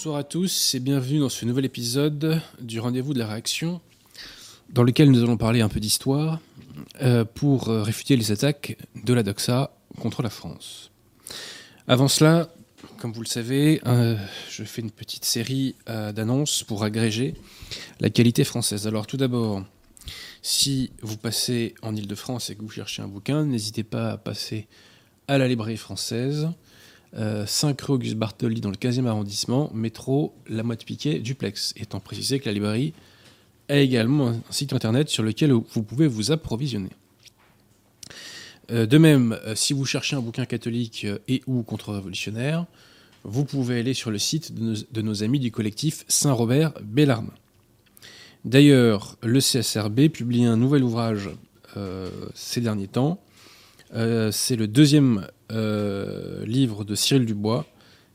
Bonsoir à tous et bienvenue dans ce nouvel épisode du rendez-vous de la réaction, dans lequel nous allons parler un peu d'histoire euh, pour euh, réfuter les attaques de la Doxa contre la France. Avant cela, comme vous le savez, euh, je fais une petite série d'annonces pour agréger la qualité française. Alors tout d'abord, si vous passez en Ile-de-France et que vous cherchez un bouquin, n'hésitez pas à passer à la librairie française. 5 rue Auguste Bartoli dans le 15e arrondissement, métro La Motte Piquet, duplex. Étant précisé que la librairie a également un site internet sur lequel vous pouvez vous approvisionner. Euh, de même, euh, si vous cherchez un bouquin catholique euh, et ou contre-révolutionnaire, vous pouvez aller sur le site de nos, amis du collectif Saint-Robert Bellarme. D'ailleurs, le CSRB publie un nouvel ouvrage ces derniers temps. C'est le deuxième livre de Cyril Dubois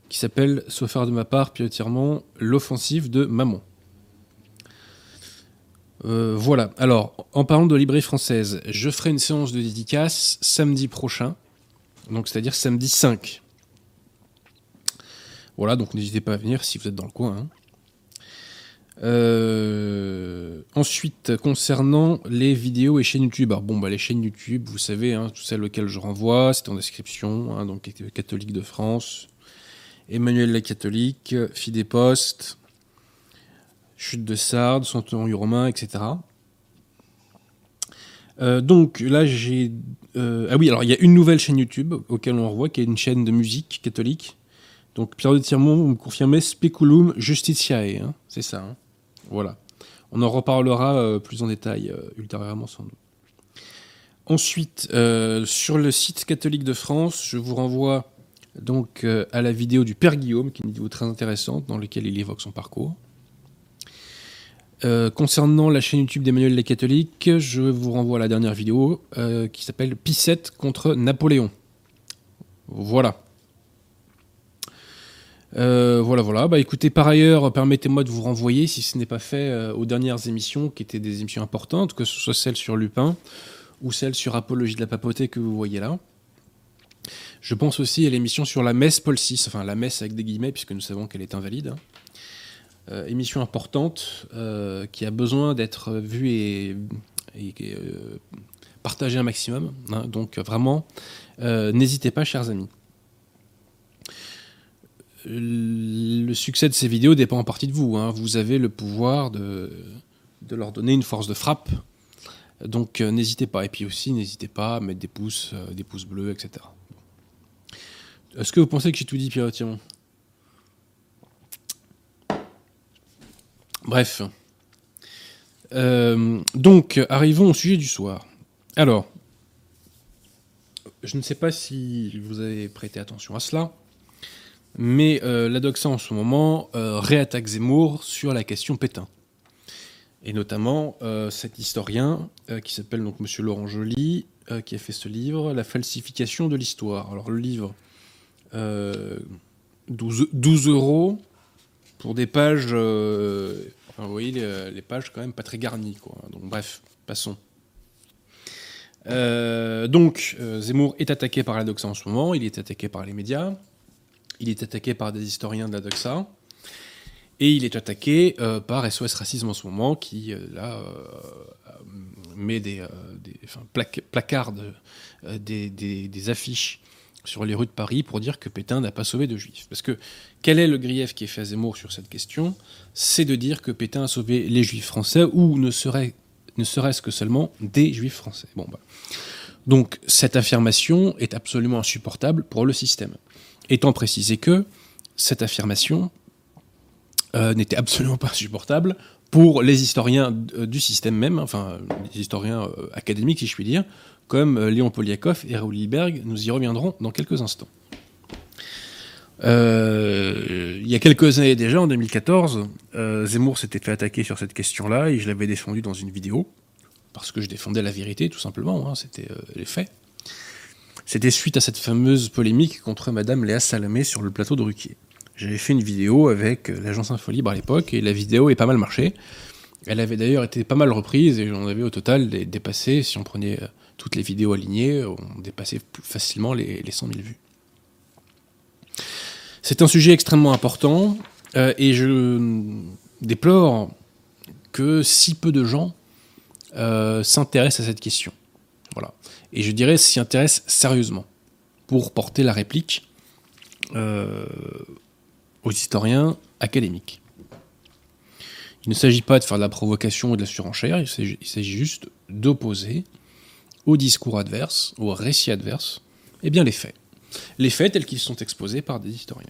qui s'appelle, sauf faire de ma part, pilotièrement, L'offensive de Maman. Euh, voilà. Alors, en parlant de librairie française, je ferai une séance de dédicace samedi prochain. Donc, c'est-à-dire samedi 5. Voilà, donc n'hésitez pas à venir si vous êtes dans le coin. Hein. Euh, ensuite, concernant les vidéos et chaînes YouTube. Alors, bon, bah, les chaînes YouTube, vous savez, hein, celles auxquelles je renvoie, c'est en description. Hein, donc, Catholique de France, Emmanuel la Catholique, Fidéposte, chute de Sardes, centurion romain, etc. Euh, donc là, j'ai. Euh, ah oui, alors il y a une nouvelle chaîne YouTube auquel on revoit, qui est une chaîne de musique catholique. Donc Pierre de Tirmont, vous me confirmez Speculum Justitiae, hein, c'est ça. Hein. Voilà. On en reparlera euh, plus en détail ultérieurement sans doute. Ensuite, sur le site catholique de France, je vous renvoie donc à la vidéo du Père Guillaume, qui est une vidéo très intéressante dans laquelle il évoque son parcours. Euh, concernant la chaîne YouTube d'Emmanuel les Catholiques, je vous renvoie à la dernière vidéo euh, qui s'appelle Pissette contre Napoléon. Voilà. Euh, voilà, voilà. Bah écoutez, par ailleurs, permettez-moi de vous renvoyer, si ce n'est pas fait, aux dernières émissions qui étaient des émissions importantes, que ce soit celle sur Lupin ou celle sur Apologie de la papauté que vous voyez là. Je pense aussi à l'émission sur la messe Paul VI, enfin la messe avec des guillemets, puisque nous savons qu'elle est invalide. Hein. Euh, émission importante euh, qui a besoin d'être vue et, euh, partagée un maximum. Hein. donc vraiment, n'hésitez pas, chers amis. Le succès de ces vidéos dépend en partie de vous. Hein. Vous avez le pouvoir de, leur donner une force de frappe. Donc n'hésitez pas. Et puis aussi, n'hésitez pas à mettre des pouces, des pouces bleus, etc. Est-ce que vous pensez que j'ai tout dit, Pierre Bref. Euh, donc, arrivons au sujet du soir. Alors, je ne sais pas si vous avez prêté attention à cela, mais euh, la Doxa en ce moment euh, réattaque Zemmour sur la question Pétain. Et notamment cet historien qui s'appelle donc Monsieur Laurent Joly, qui a fait ce livre, La falsification de l'histoire. Alors le livre, 12, 12 euros, pour des pages, euh, vous voyez les, pages quand même pas très garnies. Quoi. Donc bref, passons. Euh, donc euh, Zemmour est attaqué par la doxa en ce moment, il est attaqué par les médias, il est attaqué par des historiens de la doxa, et il est attaqué par SOS Racisme en ce moment, qui là met des, placarde des, des, affiches sur les rues de Paris pour dire que Pétain n'a pas sauvé de juifs. Parce que quel est le grief qui est fait à Zemmour sur cette question? C'est de dire que Pétain a sauvé les juifs français ou ne serait ne serait-ce que seulement des juifs français. Bah. Donc cette affirmation est absolument insupportable pour le système. Étant précisé que cette affirmation euh, n'était absolument pas insupportable pour les historiens du système même, enfin les historiens euh, académiques si je puis dire, comme euh, Léon Poliakov et Raoul Hilberg. Nous y reviendrons dans quelques instants. Euh, il y a quelques années déjà, en 2014, euh, Zemmour s'était fait attaquer sur cette question-là et je l'avais défendu dans une vidéo parce que je défendais la vérité, tout simplement. Hein, c'était les faits. C'était suite à cette fameuse polémique contre Madame Léa Salamé sur le plateau de Ruquier. J'avais fait une vidéo avec l'agence Infolibre à l'époque et la vidéo est pas mal marché. Elle avait d'ailleurs été pas mal reprise et j'en avais au total dépassé, si on prenait toutes les vidéos alignées, on dépassait plus facilement les, les 100 000 vues. C'est un sujet extrêmement important. et je déplore que si peu de gens s'intéressent à cette question. Et je dirais s'y intéressent sérieusement pour porter la réplique aux historiens académiques. Il ne s'agit pas de faire de la provocation ou de la surenchère, il s'agit juste d'opposer au discours adverse, au récit adverse, eh bien les faits. Les faits tels qu'ils sont exposés par des historiens.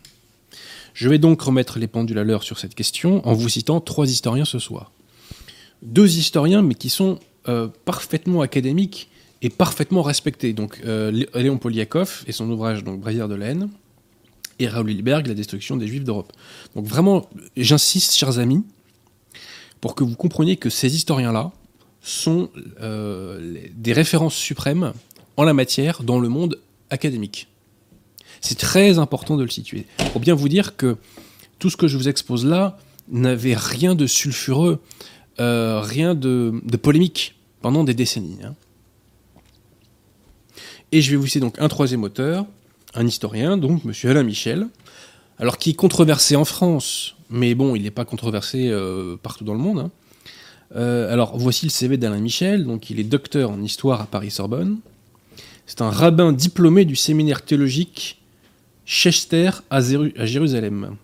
Je vais donc remettre les pendules à l'heure sur cette question en vous citant trois historiens ce soir. Deux historiens, mais qui sont euh, parfaitement académiques et parfaitement respectés. Donc euh, Léon Poliakov et son ouvrage donc de laine et Raoul Hilberg, La destruction des Juifs d'Europe. Donc vraiment, j'insiste, chers amis, pour que vous compreniez que ces historiens-là sont euh, des références suprêmes en la matière dans le monde académique. C'est très important de le situer. Pour bien vous dire que tout ce que je vous expose là n'avait rien de sulfureux, euh, rien de, polémique pendant des décennies. Hein. Et je vais vous citer un troisième auteur, un historien, donc M. Alain Michel, alors qui est controversé en France mais bon, il n'est pas controversé euh, partout dans le monde. Hein. Euh, alors, voici le CV d'Alain Michel. Donc, il est docteur en histoire à Paris-Sorbonne. C'est un rabbin diplômé du séminaire théologique Chester à, Jérusalem.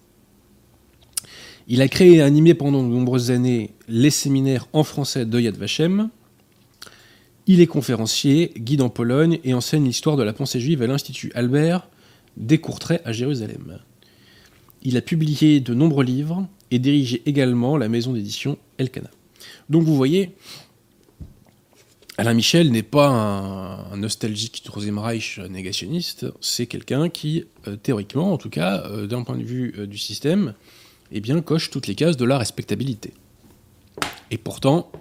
Il a créé et animé pendant de nombreuses années les séminaires en français de Yad Vashem. Il est conférencier, guide en Pologne et enseigne l'histoire de la pensée juive à l'Institut Albert des Courtrai à Jérusalem. Il a publié de nombreux livres et dirigé également la maison d'édition Elkana. Donc vous voyez, Alain Michel n'est pas un, nostalgique Troisième Reich négationniste, c'est quelqu'un qui, euh, théoriquement, en tout cas, euh, d'un point de vue euh, du système, eh bien, coche toutes les cases de la respectabilité. Et pourtant,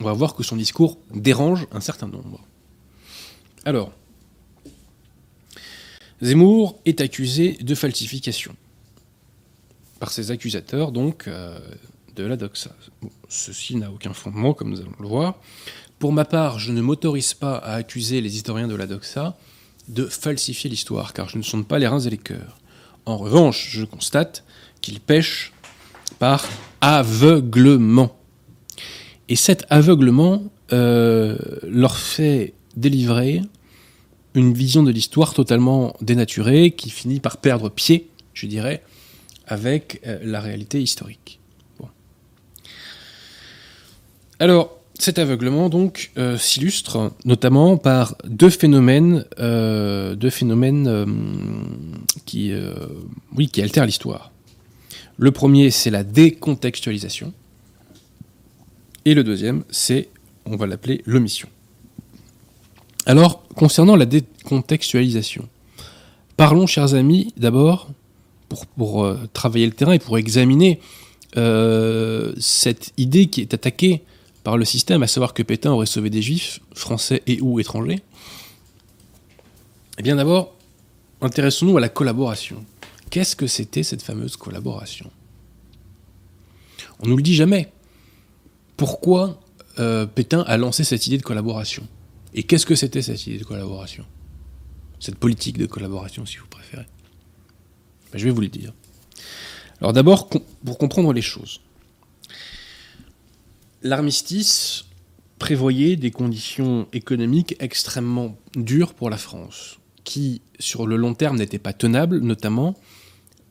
on va voir que son discours dérange un certain nombre. Alors, Zemmour est accusé de falsification par ses accusateurs donc euh, de la doxa. ceci n'a aucun fondement, comme nous allons le voir. Pour ma part, je ne m'autorise pas à accuser les historiens de la doxa de falsifier l'histoire, car je ne sonde pas les reins et les cœurs. En revanche, je constate qu'ils pêchent par aveuglement. Et cet aveuglement euh, leur fait délivrer une vision de l'histoire totalement dénaturée, qui finit par perdre pied, je dirais, avec euh, la réalité historique. Alors, cet aveuglement donc euh, s'illustre notamment par deux phénomènes, qui altèrent l'histoire. Le premier, c'est la décontextualisation, et le deuxième, c'est, on va l'appeler l'omission. Alors, concernant la décontextualisation, parlons, chers amis, d'abord pour, euh, travailler le terrain et pour examiner euh, cette idée qui est attaquée par le système, à savoir que Pétain aurait sauvé des juifs, français et ou étrangers. Eh bien d'abord, intéressons-nous à la collaboration. Qu'est-ce que c'était cette fameuse collaboration? On ne nous le dit jamais. Pourquoi euh, Pétain a lancé cette idée de collaboration? Et qu'est-ce que c'était cette idée de collaboration? Cette politique de collaboration, si vous préférez. Ben, je vais vous le dire. Alors d'abord, pour comprendre les choses. L'armistice prévoyait des conditions économiques extrêmement dures pour la France, qui sur le long terme n'étaient pas tenables, notamment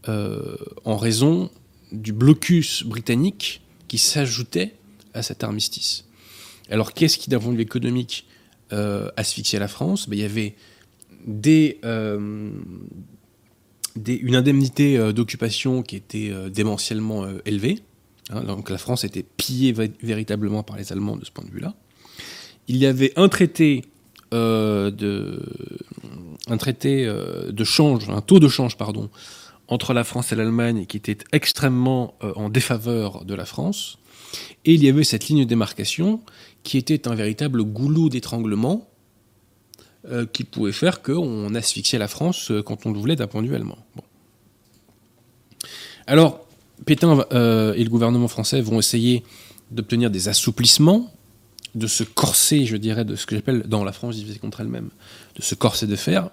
euh, en raison du blocus britannique qui s'ajoutait à cet armistice. Alors qu'est-ce qui, d'un point de vue économique, euh, asphyxiait la France? Ben, Il y avait euh, une indemnité euh, d'occupation qui était démentiellement élevée. Hein, donc la France était pillée véritablement par les Allemands de ce point de vue-là. Il y avait un traité de un traité de change, un taux de change pardon, entre la France et l'Allemagne qui était extrêmement en défaveur de la France. Et il y avait cette ligne de démarcation qui était un véritable goulot d'étranglement euh, qui pouvait faire qu'on asphyxiait la France euh, quand on le voulait d'un point allemand. Alors, Pétain euh, et le gouvernement français vont essayer d'obtenir des assouplissements de ce corset, je dirais, de ce que j'appelle dans la France divisée contre elle-même, de ce corset de fer.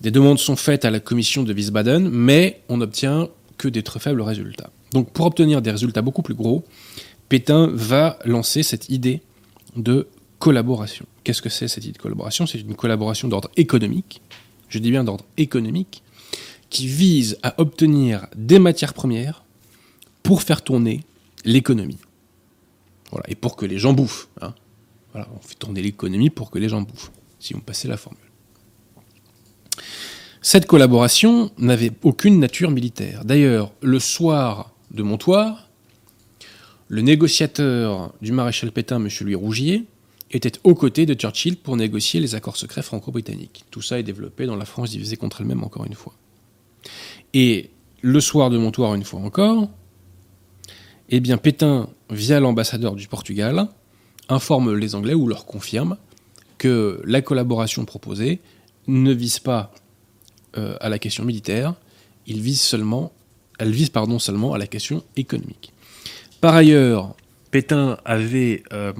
Des demandes sont faites à la commission de Wiesbaden, mais on n'obtient que des très faibles résultats. Donc pour obtenir des résultats beaucoup plus gros, Pétain va lancer cette idée de collaboration. Qu'est-ce que c'est cette idée de collaboration? C'est une collaboration d'ordre économique, je dis bien d'ordre économique, qui vise à obtenir des matières premières pour faire tourner l'économie. Voilà, et pour que les gens bouffent. Hein. Voilà, on fait tourner l'économie pour que les gens bouffent, si on passait la formule. Cette collaboration n'avait aucune nature militaire. D'ailleurs, le soir de Montoire, le négociateur du maréchal Pétain, M. Louis Rougier, était aux côtés de Churchill pour négocier les accords secrets franco-britanniques. Tout ça est développé dans la France divisée contre elle-même, encore une fois. Et le soir de Montoire, une fois encore, eh bien Pétain, via l'ambassadeur du Portugal, informe les Anglais ou leur confirme que la collaboration proposée ne vise pas euh, à la question militaire, il vise seulement, elle vise pardon, seulement à la question économique. Par ailleurs, Pétain avait euh,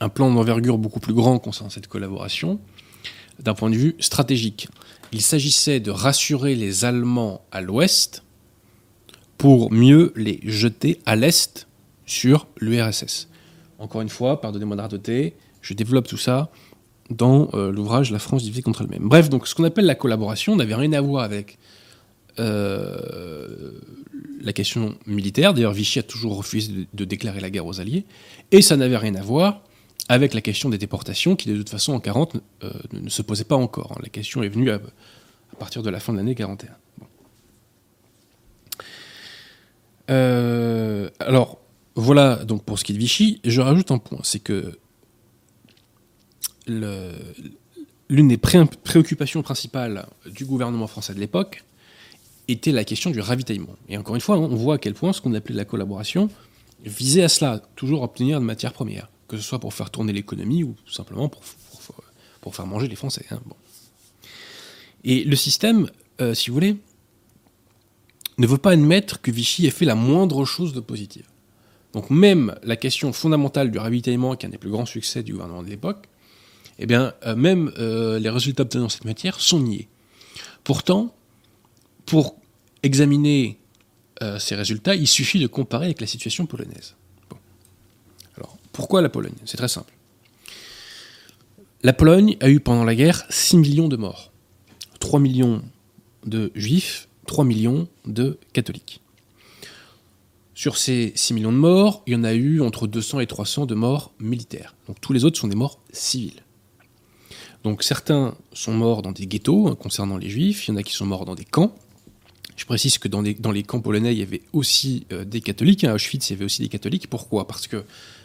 un plan d'envergure beaucoup plus grand concernant cette collaboration, d'un point de vue stratégique. Il s'agissait de rassurer les Allemands à l'ouest pour mieux les jeter à l'est sur l'URSS. Encore une fois, pardonnez-moi de radoter, je développe tout ça dans euh, l'ouvrage La France divisée contre elle-même. Bref, donc ce qu'on appelle la collaboration n'avait rien à voir avec la question militaire. D'ailleurs, Vichy a toujours refusé de, déclarer la guerre aux Alliés. Et ça n'avait rien à voir avec la question des déportations, qui de toute façon en 40 euh, ne, se posait pas encore. Hein. La question est venue à, partir de la fin de l'année 41. alors, voilà donc pour ce qui est de Vichy. Je rajoute un point, c'est que l'une des préoccupations principales du gouvernement français de l'époque était la question du ravitaillement. Et encore une fois, on voit à quel point ce qu'on appelait la collaboration visait à cela, toujours obtenir de matières premières, que ce soit pour faire tourner l'économie ou simplement pour, pour, faire manger les Français. Hein, Et le système, euh, si vous voulez, ne veut pas admettre que Vichy ait fait la moindre chose de positive. Donc même la question fondamentale du ravitaillement, qui est un des plus grands succès du gouvernement de l'époque, eh bien, euh, même euh, les résultats obtenus dans cette matière sont niés. Pourtant, pour examiner euh, ces résultats, il suffit de comparer avec la situation polonaise. Alors, pourquoi la Pologne? C'est très simple. La Pologne a eu pendant la guerre 6 millions de morts. 3 millions de juifs, 3 millions de catholiques. Sur ces 6 millions de morts, il y en a eu entre 200 et 300 de morts militaires. Donc tous les autres sont des morts civiles. Donc certains sont morts dans des ghettos hein, concernant les juifs, il y en a qui sont morts dans des camps. Je précise que dans, les camps polonais, il y avait aussi euh, des catholiques. À Auschwitz, il y avait aussi des catholiques. Pourquoi? Parce que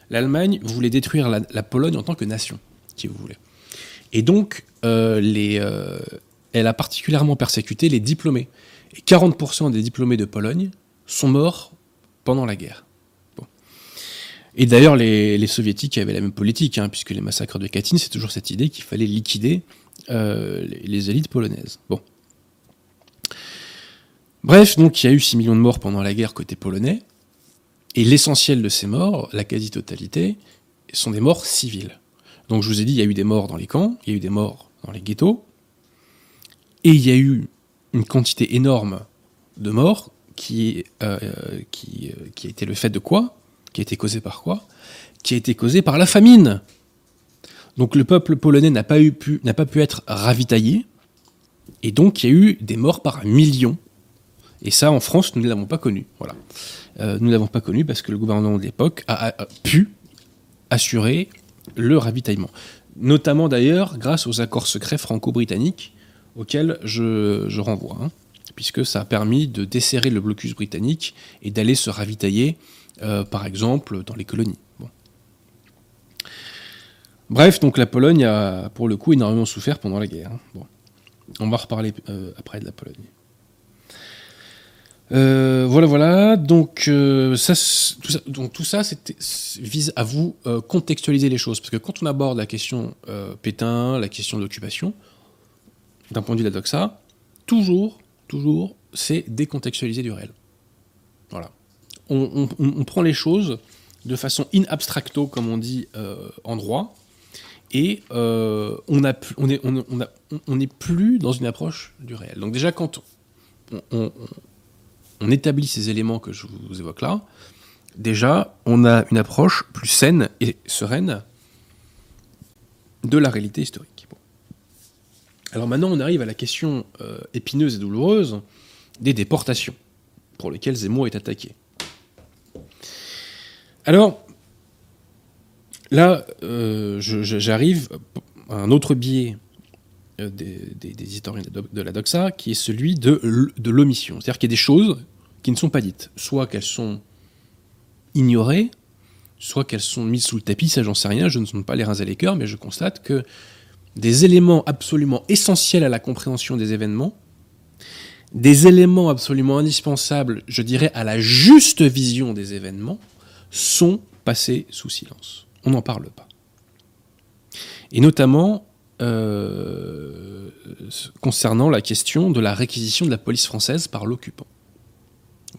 l'Allemagne voulait détruire la, Pologne en tant que nation, si vous voulez. Et donc, euh, euh, elle a particulièrement persécuté les diplômés. Et 40% des diplômés de Pologne sont morts pendant la guerre. Et d'ailleurs, les, soviétiques avaient la même politique, hein, puisque les massacres de Katyn, c'est toujours cette idée qu'il fallait liquider euh, les, élites polonaises. Bon. Bref, donc il y a eu 6 millions de morts pendant la guerre côté polonais, et l'essentiel de ces morts, la quasi-totalité, sont des morts civiles. Donc je vous ai dit, il y a eu des morts dans les camps, il y a eu des morts dans les ghettos, et il y a eu une quantité énorme de morts qui, euh, euh, qui a été le fait de quoi? Qui a été causé par quoi? Qui a été causé par la famine. Donc le peuple polonais n'a pas, pu, pas pu être ravitaillé, et donc il y a eu des morts par millions. Et ça, en France, nous ne l'avons pas connu. Voilà. Euh, nous ne l'avons pas connu parce que le gouvernement de l'époque a, pu assurer le ravitaillement. Notamment d'ailleurs grâce aux accords secrets franco-britanniques auxquels je, renvoie, hein, puisque ça a permis de desserrer le blocus britannique et d'aller se ravitailler euh, par exemple dans les colonies. Bref, donc la Pologne a pour le coup énormément souffert pendant la guerre. Hein. Bon. On va reparler euh, après de la Pologne. Euh, voilà, voilà. Donc, ça, tout ça, donc vise à vous contextualiser les choses. Parce que quand on aborde la question Pétain, la question de l'occupation, d'un point de vue de la doxa, toujours, toujours, c'est décontextualiser du réel. Voilà on, prend les choses de façon in abstracto, comme on dit euh, en droit, et euh, on n'est plus dans une approche du réel. Donc déjà, quand on, on établit ces éléments que je vous évoque là, déjà, on a une approche plus saine et sereine de la réalité historique. Alors maintenant, on arrive à la question euh, épineuse et douloureuse des déportations, pour lesquelles Zemmour est attaqué. Alors, là, euh, j'arrive à un autre biais euh, des, historiens de la doxa, qui est celui de, de l'omission. C'est-à-dire qu'il y a des choses qui ne sont pas dites, soit qu'elles sont ignorées, soit qu'elles sont mises sous le tapis, ça j'en sais rien, je ne sonne pas les reins et les cœurs, mais je constate que des éléments absolument essentiels à la compréhension des événements, des éléments absolument indispensables, je dirais, à la juste vision des événements, sont passés sous silence. On n'en parle pas. Et notamment euh, concernant la question de la réquisition de la police française par l'occupant.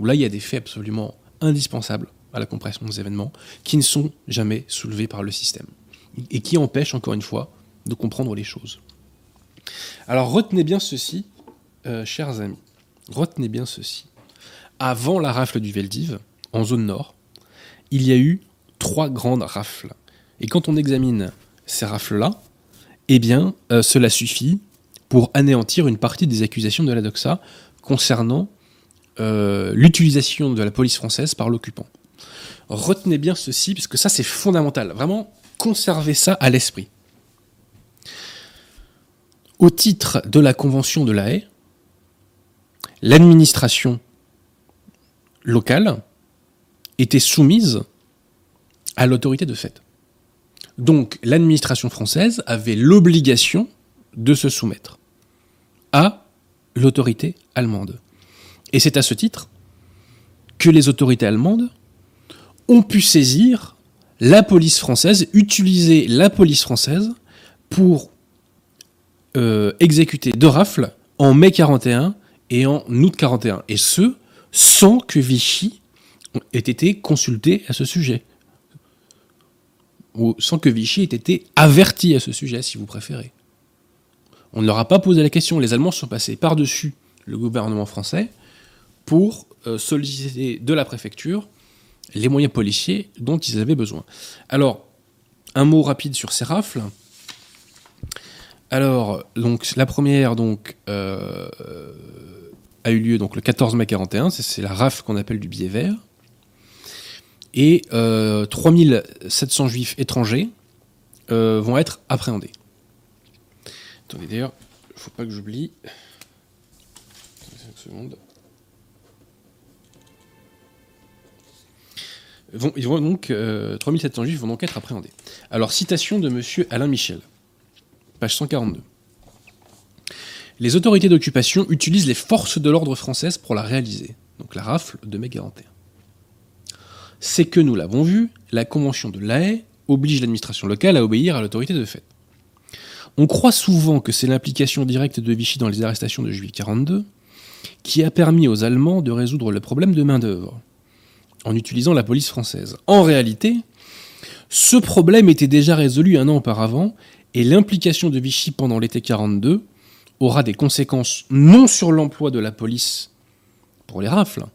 Là, il y a des faits absolument indispensables à la compréhension des événements qui ne sont jamais soulevés par le système et qui empêchent, encore une fois, de comprendre les choses. Alors retenez bien ceci, euh, chers amis. Retenez bien ceci. Avant la rafle du Veldiv, en zone nord, il y a eu trois grandes rafles. Et quand on examine ces rafles-là, eh bien, euh, cela suffit pour anéantir une partie des accusations de la doxa concernant euh, l'utilisation de la police française par l'occupant. Retenez bien ceci, puisque ça c'est fondamental. Vraiment, conservez ça à l'esprit. Au titre de la Convention de la haie, l'administration locale était soumise à l'autorité de fait. Donc l'administration française avait l'obligation de se soumettre à l'autorité allemande. Et c'est à ce titre que les autorités allemandes ont pu saisir la police française, utiliser la police française pour euh, exécuter deux rafles en mai 41 et en août 41. Et ce, sans que Vichy ait été consulté à ce sujet. Sans que Vichy ait été averti à ce sujet, si vous préférez. On ne leur a pas posé la question. Les Allemands sont passés par-dessus le gouvernement français pour euh, solliciter de la préfecture les moyens policiers dont ils avaient besoin. Alors, un mot rapide sur ces rafles. Alors, donc, la première euh, a eu lieu donc, le 14 mai 41, c'est la rafle qu'on appelle du billet vert. Et 3700 euh, juifs étrangers euh, vont être appréhendés. Attendez, d'ailleurs, il ne faut pas que j'oublie. 5 secondes. Ils vont donc, 3700 juifs vont donc être appréhendés. Alors, citation de M. Alain Michel page 142. Les autorités d'occupation utilisent les forces de l'ordre françaises pour la réaliser. Donc la rafle de mai 41. C'est que nous l'avons vu, la convention de La Haye oblige l'administration locale à obéir à l'autorité de fait. On croit souvent que c'est l'implication directe de Vichy dans les arrestations de juillet 42 qui a permis aux Allemands de résoudre le problème de main-d'œuvre en utilisant la police française. En réalité, ce problème était déjà résolu un an auparavant et l'implication de Vichy pendant l'été 42 aura des conséquences non sur l'emploi de la police pour les rafles,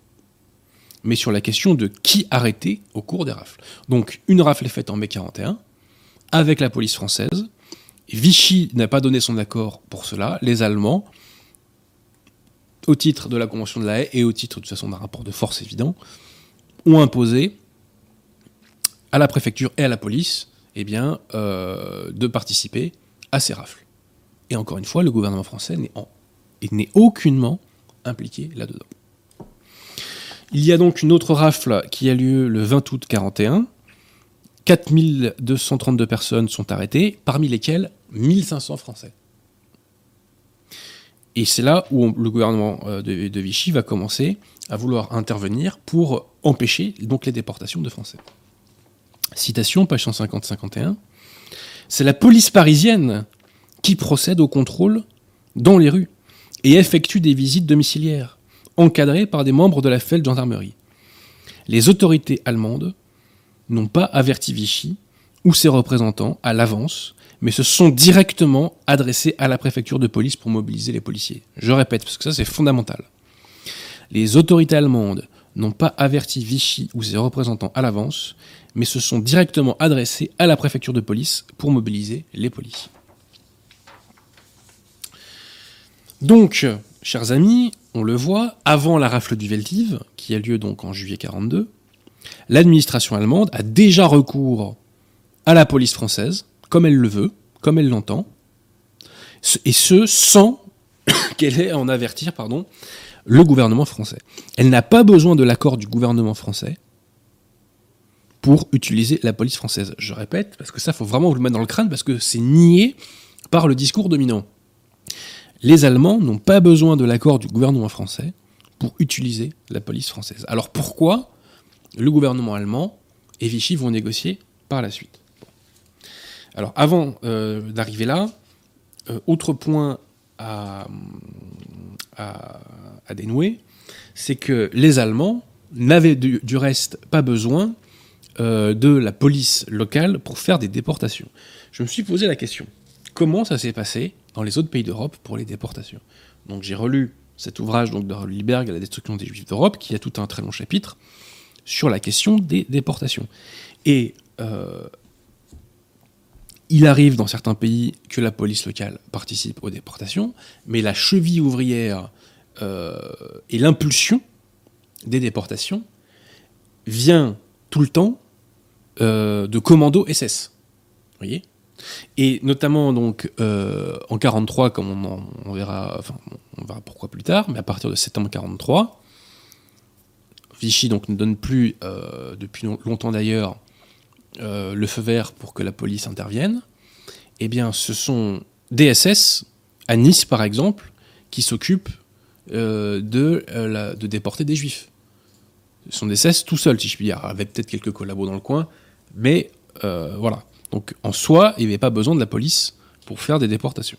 mais sur la question de qui arrêter au cours des rafles. Donc une rafle est faite en mai 41 avec la police française. Vichy n'a pas donné son accord pour cela. Les Allemands, au titre de la Convention de la Haye et au titre de toute façon d'un rapport de force évident, ont imposé à la préfecture et à la police eh bien, euh, de participer à ces rafles. Et encore une fois, le gouvernement français n'est aucunement impliqué là-dedans. Il y a donc une autre rafle qui a lieu le 20 août 41. 4232 personnes sont arrêtées, parmi lesquelles 1500 Français. Et c'est là où le gouvernement euh, de, Vichy va commencer à vouloir intervenir pour empêcher donc les déportations de Français. Citation, page 150-51. C'est la police parisienne qui procède au contrôle dans les rues et effectue des visites domiciliaires, encadrées par des membres de la FEL gendarmerie. Les autorités allemandes n'ont pas averti Vichy ou ses représentants à l'avance, mais se sont directement adressés à la préfecture de police pour mobiliser les policiers. Je répète, parce que ça c'est fondamental. Les autorités allemandes n'ont pas averti Vichy ou ses représentants à l'avance, mais se sont directement adressés à la préfecture de police pour mobiliser les policiers. Donc, chers amis, on le voit, avant la rafle du Veldiv, qui a lieu donc en juillet 42, l'administration allemande a déjà recours à la police française, comme elle le veut, comme elle l'entend, et ce sans qu'elle ait à en avertir pardon, le gouvernement français. Elle n'a pas besoin de l'accord du gouvernement français pour utiliser la police française. Je répète, parce que ça, faut vraiment vous le mettre dans le crâne, parce que c'est nié par le discours dominant. Les Allemands n'ont pas besoin de l'accord du gouvernement français pour utiliser la police française. Alors pourquoi le gouvernement allemand et Vichy vont négocier par la suite? Alors avant euh, d'arriver là, euh, autre point à, dénouer, c'est que les Allemands n'avaient du, reste pas besoin euh, de la police locale pour faire des déportations. Je me suis posé la question, comment ça s'est passé? Dans les autres pays d'Europe pour les déportations Donc j'ai relu cet ouvrage donc, de Liberg, La destruction des Juifs d'Europe, qui a tout un très long chapitre sur la question des déportations. Et euh, il arrive dans certains pays que la police locale participe aux déportations, mais la cheville ouvrière euh, et l'impulsion des déportations vient tout le temps euh, de commandos SS. voyez? Et notamment donc euh, en 43, comme on, verra, enfin, on verra pourquoi plus tard, mais à partir de septembre 43, Vichy donc ne donne plus depuis longtemps d'ailleurs euh, le feu vert pour que la police intervienne, eh bien, ce sont des SS, à Nice par exemple, qui s'occupent euh, de, euh, de déporter des juifs. Ce sont des SS tout seuls, si je puis dire. Avait peut-être quelques collabos dans le coin, mais voilà. Donc en soi, il n'y avait pas besoin de la police pour faire des déportations.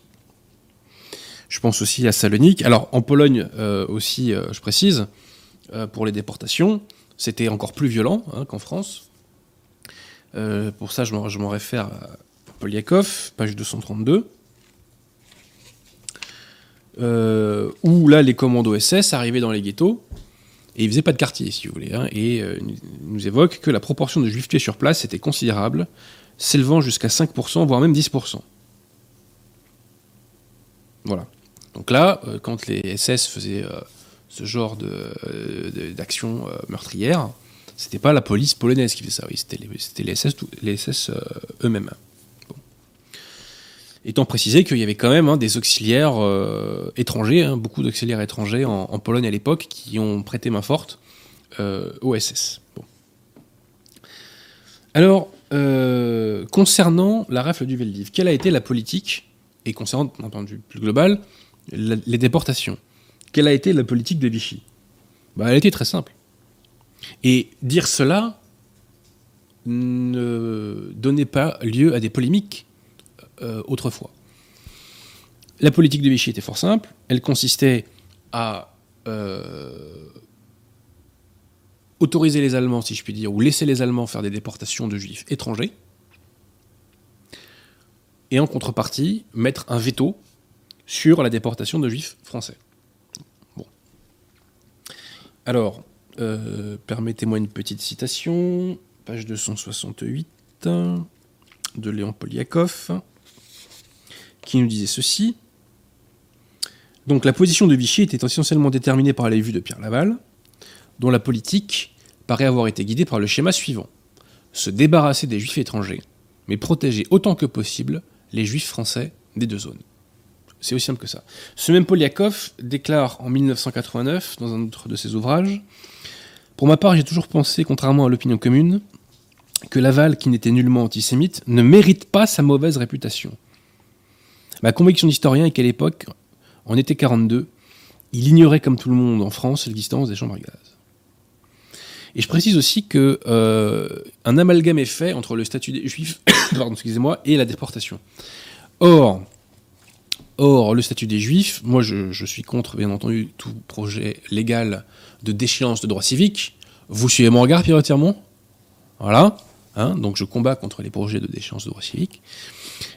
Je pense aussi à Salonique. Alors en Pologne aussi, je précise, pour les déportations, c'était encore plus violent hein, qu'en France. Euh, pour ça, je m'en réfère à Poliakov, page 232. Euh, où là, les commandos SS arrivaient dans les ghettos et ils faisaient pas de quartier, si vous voulez. Hein, et euh, nous évoquent que la proportion de juifs tués sur place était considérable, s'élevant jusqu'à 5%, voire même 10%. Voilà. Donc là, quand les SS faisaient ce genre d'action meurtrière, c'était pas la police polonaise qui faisait ça, oui, c'était les, SS, euh, eux-mêmes. Étant précisé qu'il y avait quand même hein, des auxiliaires euh, étrangers, hein, beaucoup d'auxiliaires étrangers en, Pologne à l'époque qui ont prêté main forte euh, aux SS. Alors, concernant la rafle du Veldiv, quelle a été la politique, et concernant d'un plus global, les déportations Quelle a été la politique de Vichy? Bah, Elle été très simple. Et dire cela ne donnait pas lieu à des polémiques euh, autrefois. La politique de Vichy était fort simple. Elle consistait à euh, autoriser les Allemands, si je puis dire, ou laisser les Allemands faire des déportations de juifs étrangers, et en contrepartie, mettre un veto sur la déportation de juifs français. Bon. Alors, euh, permettez-moi une petite citation, page 268 de Léon Poliakov, qui nous disait ceci. Donc la position de Vichy était essentiellement déterminée par les vues de Pierre Laval, dont la politique paraît avoir été guidée par le schéma suivant se débarrasser des juifs étrangers, mais protéger autant que possible les juifs français des deux zones. C'est aussi simple que ça. Ce même Poliakov déclare en 1989, dans un autre de ses ouvrages, pour ma part, j'ai toujours pensé, contrairement à l'opinion commune, que Laval, qui n'était nullement antisémite, ne mérite pas sa mauvaise réputation. Ma conviction d'historien est qu'à l'époque, en été 42, il ignorait comme tout le monde en France l'existence des chambres à gaz. Et je précise aussi que euh, un amalgame est fait entre le statut des juifs excusez-moi, et la déportation. Or, or, le statut des juifs, moi je, je, suis contre, bien entendu, tout projet légal de déchéance de droits civiques. Vous suivez mon regard, Pierre Tirmont? Voilà. Hein, donc je combats contre les projets de déchéance de droits civiques.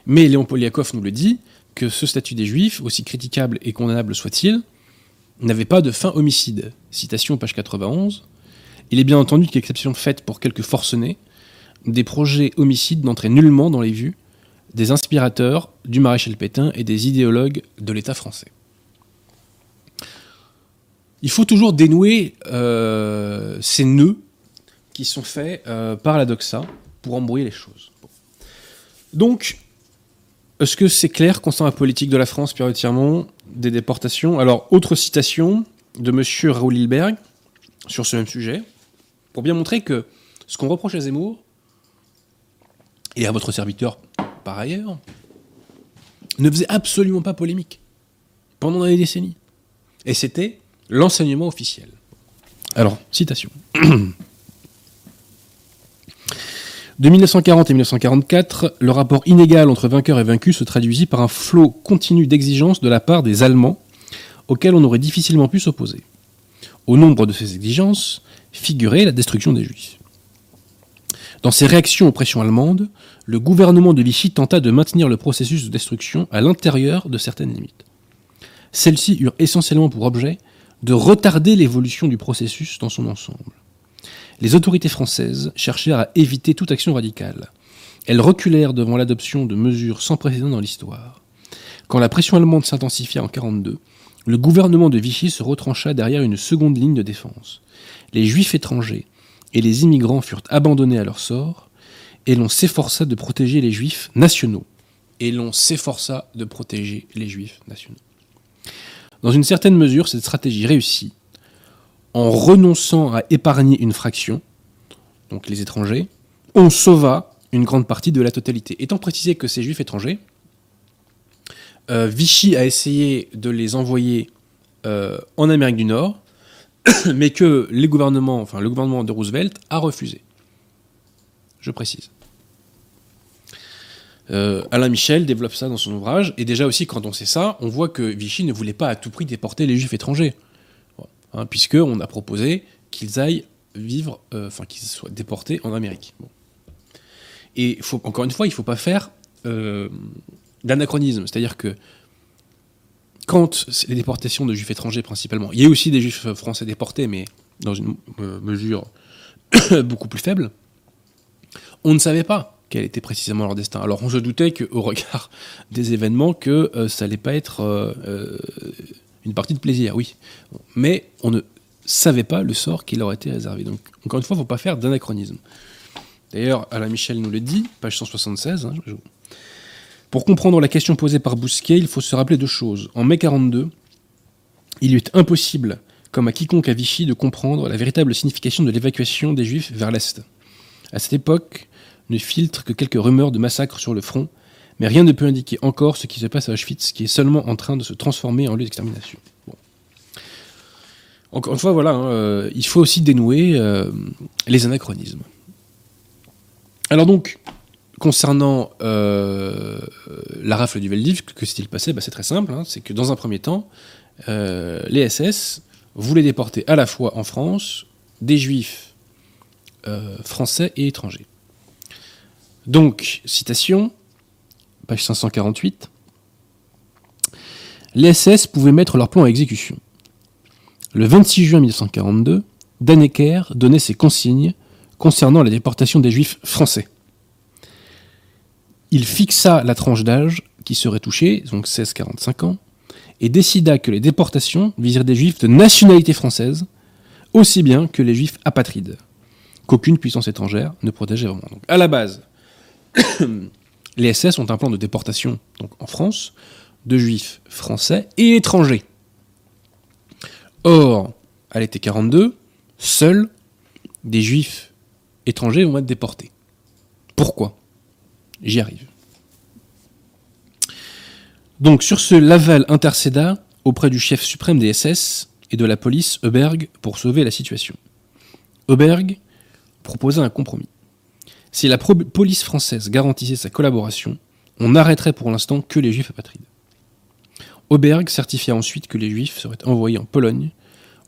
Mais Léon Poliakov nous le dit, que ce statut des Juifs, aussi critiquable et condamnable soit-il, n'avait pas de fin homicide. Citation page 91. Il est bien entendu qu'exception faite pour quelques forcenés, des projets homicides n'entraient nullement dans les vues des inspirateurs du maréchal Pétain et des idéologues de l'État français. Il faut toujours dénouer euh, ces nœuds qui sont faits euh, par la doxa pour embrouiller les choses. Donc, est-ce que c'est clair concernant la politique de la France, Pierre des déportations? Alors, autre citation de M. Raoul Hilberg sur ce même sujet, pour bien montrer que ce qu'on reproche à Zemmour, et à votre serviteur par ailleurs, ne faisait absolument pas polémique pendant des décennies. Et c'était l'enseignement officiel. Alors, citation. De 1940 et 1944, le rapport inégal entre vainqueurs et vaincus se traduisit par un flot continu d'exigences de la part des Allemands, auxquels on aurait difficilement pu s'opposer. Au nombre de ces exigences figurait la destruction des Juifs. Dans ses réactions aux pressions allemandes, le gouvernement de Vichy tenta de maintenir le processus de destruction à l'intérieur de certaines limites. Celles-ci eurent essentiellement pour objet de retarder l'évolution du processus dans son ensemble les autorités françaises cherchèrent à éviter toute action radicale. Elles reculèrent devant l'adoption de mesures sans précédent dans l'histoire. Quand la pression allemande s'intensifia en 1942, le gouvernement de Vichy se retrancha derrière une seconde ligne de défense. Les juifs étrangers et les immigrants furent abandonnés à leur sort, et l'on s'efforça de protéger les juifs nationaux. Et l'on s'efforça de protéger les juifs nationaux. Dans une certaine mesure, cette stratégie réussit, en renonçant à épargner une fraction, donc les étrangers, on sauva une grande partie de la totalité. Étant précisé que ces juifs étrangers, euh, Vichy a essayé de les envoyer euh, en Amérique du Nord, mais que enfin, le gouvernement de Roosevelt a refusé. Je précise. Euh, Alain Michel développe ça dans son ouvrage, et déjà aussi quand on sait ça, on voit que Vichy ne voulait pas à tout prix déporter les juifs étrangers. Hein, puisqu'on a proposé qu'ils aillent vivre, euh, enfin qu'ils soient déportés en Amérique. Et encore une fois, il ne faut pas faire euh, d'anachronisme, c'est-à-dire que quand les déportations de juifs étrangers principalement, il y a aussi des juifs français déportés, mais dans une euh, mesure beaucoup plus faible, on ne savait pas quel était précisément leur destin. Alors on se doutait qu'au regard des événements, que ça n'allait pas être une partie de plaisir, oui. Mais on ne savait pas le sort qui leur était réservé. Donc, encore une fois, il ne faut pas faire d'anachronisme. D'ailleurs, Alain Michel nous le dit, page 176. Hein, pour comprendre la question posée par Bousquet, il faut se rappeler deux choses. En mai 42, il lui est impossible, comme à quiconque à Vichy, de comprendre la véritable signification de l'évacuation des Juifs vers l'Est. À cette époque, ne filtre que quelques rumeurs de massacres sur le front, mais rien ne peut indiquer encore ce qui se passe à Auschwitz, qui est seulement en train de se transformer en lieu d'extermination. Encore une fois, voilà, hein, euh, il faut aussi dénouer euh, les anachronismes. Alors donc, concernant euh, la rafle du Veldiv, que s'est-il passé? Bah, C'est très simple, hein, c'est que dans un premier temps, les SS voulaient déporter à la fois en France des juifs français et étrangers. Donc, citation, page 548, les SS pouvaient mettre leur plan à exécution. Le 26 juin 1942, Dannecker donnait ses consignes concernant la déportation des juifs français. Il fixa la tranche d'âge qui serait touchée, donc 16-45 ans, et décida que les déportations viseraient des juifs de nationalité française, aussi bien que les juifs apatrides, qu'aucune puissance étrangère ne protégeait vraiment. Donc, à la base, les SS ont un plan de déportation donc en France de juifs français et étrangers. Or, à l'été 42, seuls des juifs étrangers vont être déportés. Pourquoi? J'y arrive. Donc sur ce, Laval intercéda auprès du chef suprême des SS et de la police, Heuberg, pour sauver la situation. Heuberg proposa un compromis. Si la police française garantissait sa collaboration, on n'arrêterait pour l'instant que les juifs apatrides. Auberg certifia ensuite que les juifs seraient envoyés en Pologne,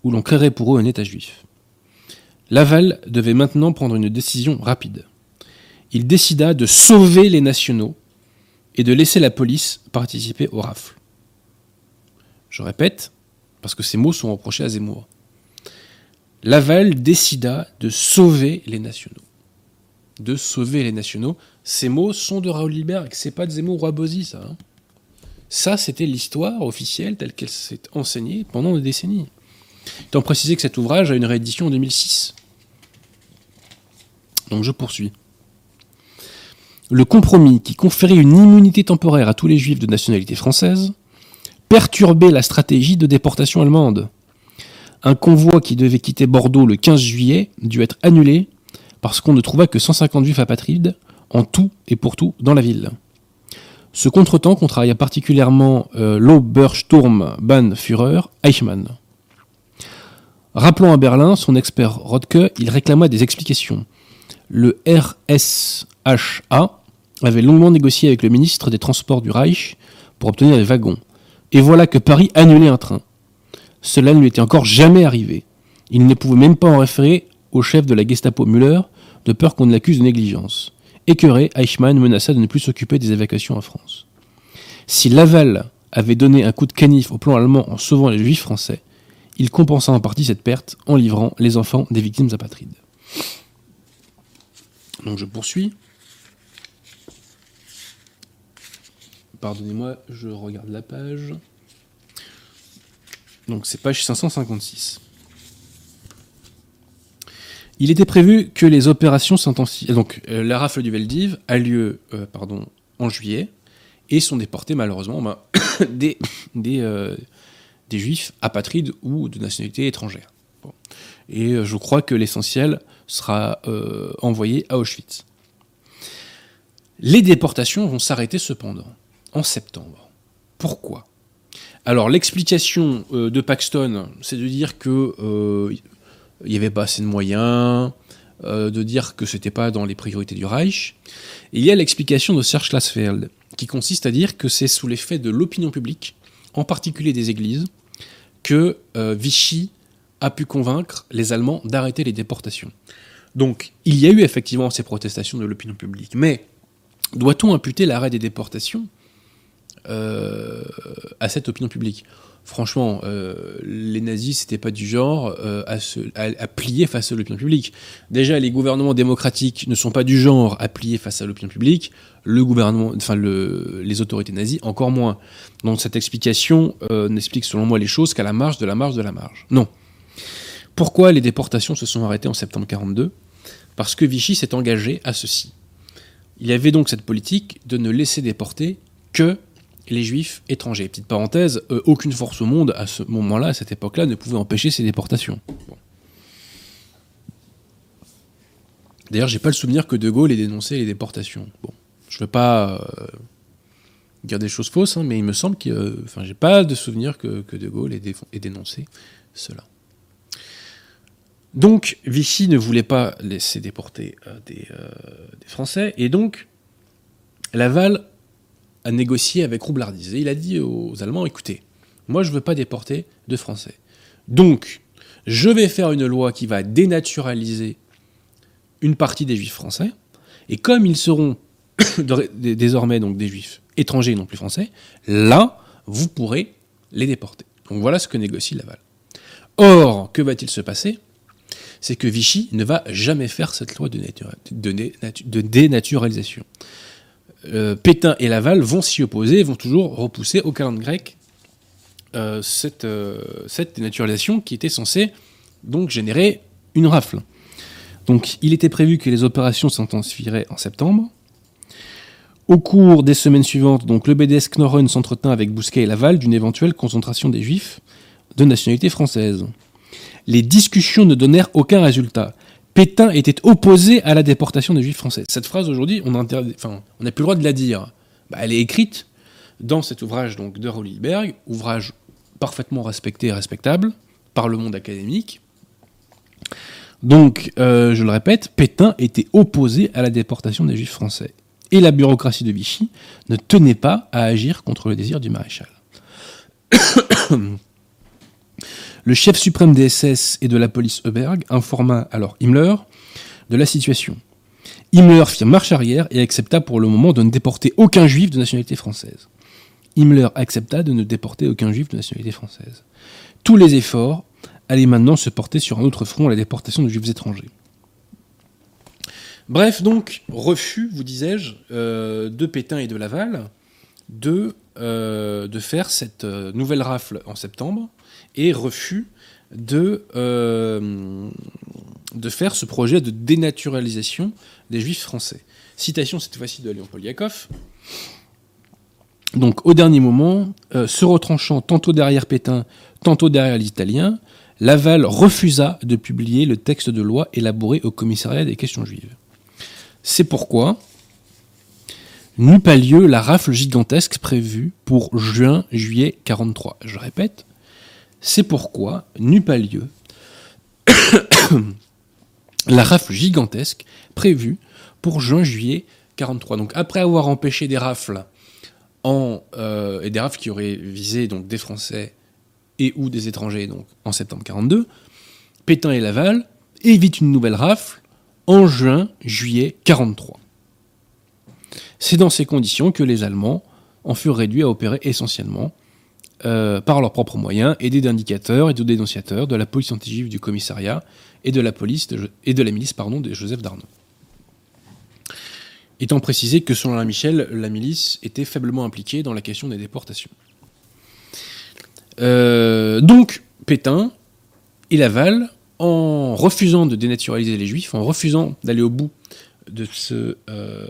où l'on créerait pour eux un État juif. Laval devait maintenant prendre une décision rapide. Il décida de sauver les nationaux et de laisser la police participer au rafle. Je répète, parce que ces mots sont reprochés à Zemmour. Laval décida de sauver les nationaux. De sauver les nationaux. Ces mots sont de Raoul Hilberg, c'est pas de Zemmour ou Abosi, ça. Hein. Ça, c'était l'histoire officielle telle qu'elle s'est enseignée pendant des décennies. Étant précisé que cet ouvrage a une réédition en 2006. Donc je poursuis. Le compromis qui conférait une immunité temporaire à tous les juifs de nationalité française perturbait la stratégie de déportation allemande. Un convoi qui devait quitter Bordeaux le 15 juillet dut être annulé parce qu'on ne trouva que 150 juifs apatrides en tout et pour tout dans la ville. Ce contretemps contraria particulièrement euh, l'Obersturmbannführer Eichmann. Rappelant à Berlin son expert Rodke, il réclama des explications. Le RSHA avait longuement négocié avec le ministre des Transports du Reich pour obtenir des wagons. Et voilà que Paris annulait un train. Cela ne lui était encore jamais arrivé. Il ne pouvait même pas en référer au chef de la Gestapo Müller, de peur qu'on ne l'accuse de négligence. Écœuré, Eichmann menaça de ne plus s'occuper des évacuations en France. Si Laval avait donné un coup de canif au plan allemand en sauvant les juifs français, il compensa en partie cette perte en livrant les enfants des victimes apatrides. Donc je poursuis. Pardonnez-moi, je regarde la page. Donc c'est page 556. Il était prévu que les opérations s'intensifient. Donc euh, la rafle du Veldiv a lieu euh, pardon, en juillet et sont déportés malheureusement ben, euh, des, juifs apatrides ou de nationalité étrangère. Et je crois que l'essentiel sera envoyé à Auschwitz. Les déportations vont s'arrêter cependant en septembre. Pourquoi? Alors l'explication euh, de Paxton, c'est de dire que euh, il n'y avait pas assez de moyens, euh, de dire que c'était pas dans les priorités du Reich. il y a l'explication de Serge Klassfeld, qui consiste à dire que c'est sous l'effet de l'opinion publique, en particulier des églises, que Vichy a pu convaincre les Allemands d'arrêter les déportations. Donc, il y a eu effectivement ces protestations de l'opinion publique, mais doit-on imputer l'arrêt des déportations? Euh, à cette opinion publique. Franchement, euh, les nazis, c'était pas du genre euh, à, plier face à l'opinion publique. Déjà, les gouvernements démocratiques ne sont pas du genre à plier face à l'opinion publique. Le gouvernement, enfin le, les autorités nazies, encore moins. Donc cette explication n'explique selon moi les choses qu'à la marge de la marge de la marge. Non. Pourquoi les déportations se sont arrêtées en septembre 42 Parce que Vichy s'est engagé à ceci. Il avait donc cette politique de ne laisser déporter que les juifs étrangers. Petite parenthèse, euh, aucune force au monde à ce moment-là, à cette époque-là, ne pouvait empêcher ces déportations. D'ailleurs, j'ai pas le souvenir que De Gaulle ait dénoncé les déportations. Bon, je veux pas euh, dire des choses fausses, hein, mais il me semble que, euh, enfin, j'ai pas de souvenir que, De Gaulle ait, dénoncé cela. Donc, Vichy ne voulait pas laisser déporter des, des Français, et donc Laval a négocié avec Roublardise. Et il a dit aux Allemands, écoutez, moi je ne veux pas déporter de Français. Donc, je vais faire une loi qui va dénaturaliser une partie des juifs français, et comme ils seront désormais des juifs étrangers non plus français, là, vous pourrez les déporter. Donc voilà ce que négocie Laval. Or, que va-t-il se passer? C'est que Vichy ne va jamais faire cette loi de dénaturalisation. Euh, Pétain et Laval vont s'y opposer, vont toujours repousser au calendrier grec euh, cette, euh, cette dénaturalisation qui était censée donc générer une rafle. Donc il était prévu que les opérations s'intensifieraient en septembre. Au cours des semaines suivantes, donc le BDS Knorren s'entretint avec Bousquet et Laval d'une éventuelle concentration des Juifs de nationalité française. Les discussions ne donnèrent aucun résultat. Pétain était opposé à la déportation des juifs français. Cette phrase aujourd'hui, on n'a plus le droit de la dire. Bah, elle est écrite dans cet ouvrage donc, de Rolliberg, ouvrage parfaitement respecté et respectable par le monde académique. Donc, euh, je le répète, Pétain était opposé à la déportation des juifs français. Et la bureaucratie de Vichy ne tenait pas à agir contre le désir du maréchal. Le chef suprême des SS et de la police Heuberg informa alors Himmler de la situation. Himmler fit marche arrière et accepta pour le moment de ne déporter aucun juif de nationalité française. Himmler accepta de ne déporter aucun juif de nationalité française. Tous les efforts allaient maintenant se porter sur un autre front, la déportation de juifs étrangers. Bref, donc, refus, vous disais-je, euh, de Pétain et de Laval de, euh, de faire cette euh, nouvelle rafle en septembre et refus de, de faire ce projet de dénaturalisation des juifs français. Citation cette fois-ci de Léon Poliakov. Donc, au dernier moment, se retranchant tantôt derrière Pétain, tantôt derrière les Italiens, Laval refusa de publier le texte de loi élaboré au commissariat des questions juives. C'est pourquoi n'eut pas lieu la rafle gigantesque prévue pour juin-juillet 43. Je répète, c'est pourquoi n'eut pas lieu la rafle gigantesque prévue pour juin-juillet 43. Donc après avoir empêché des rafles en, euh, et des rafles qui auraient visé donc des Français et ou des étrangers donc en septembre 42, Pétain et Laval évitent une nouvelle rafle en juin-juillet 43. C'est dans ces conditions que les Allemands en furent réduits à opérer essentiellement euh, par leurs propres moyens, aidés d'indicateurs et de dénonciateurs de la police anti du commissariat et de la police et de la milice pardon, de Joseph Darnaud. Étant précisé que selon la Michel, la milice était faiblement impliquée dans la question des déportations. Euh, donc, Pétain et Laval en refusant de dénaturaliser les juifs, en refusant d'aller au bout de ce euh,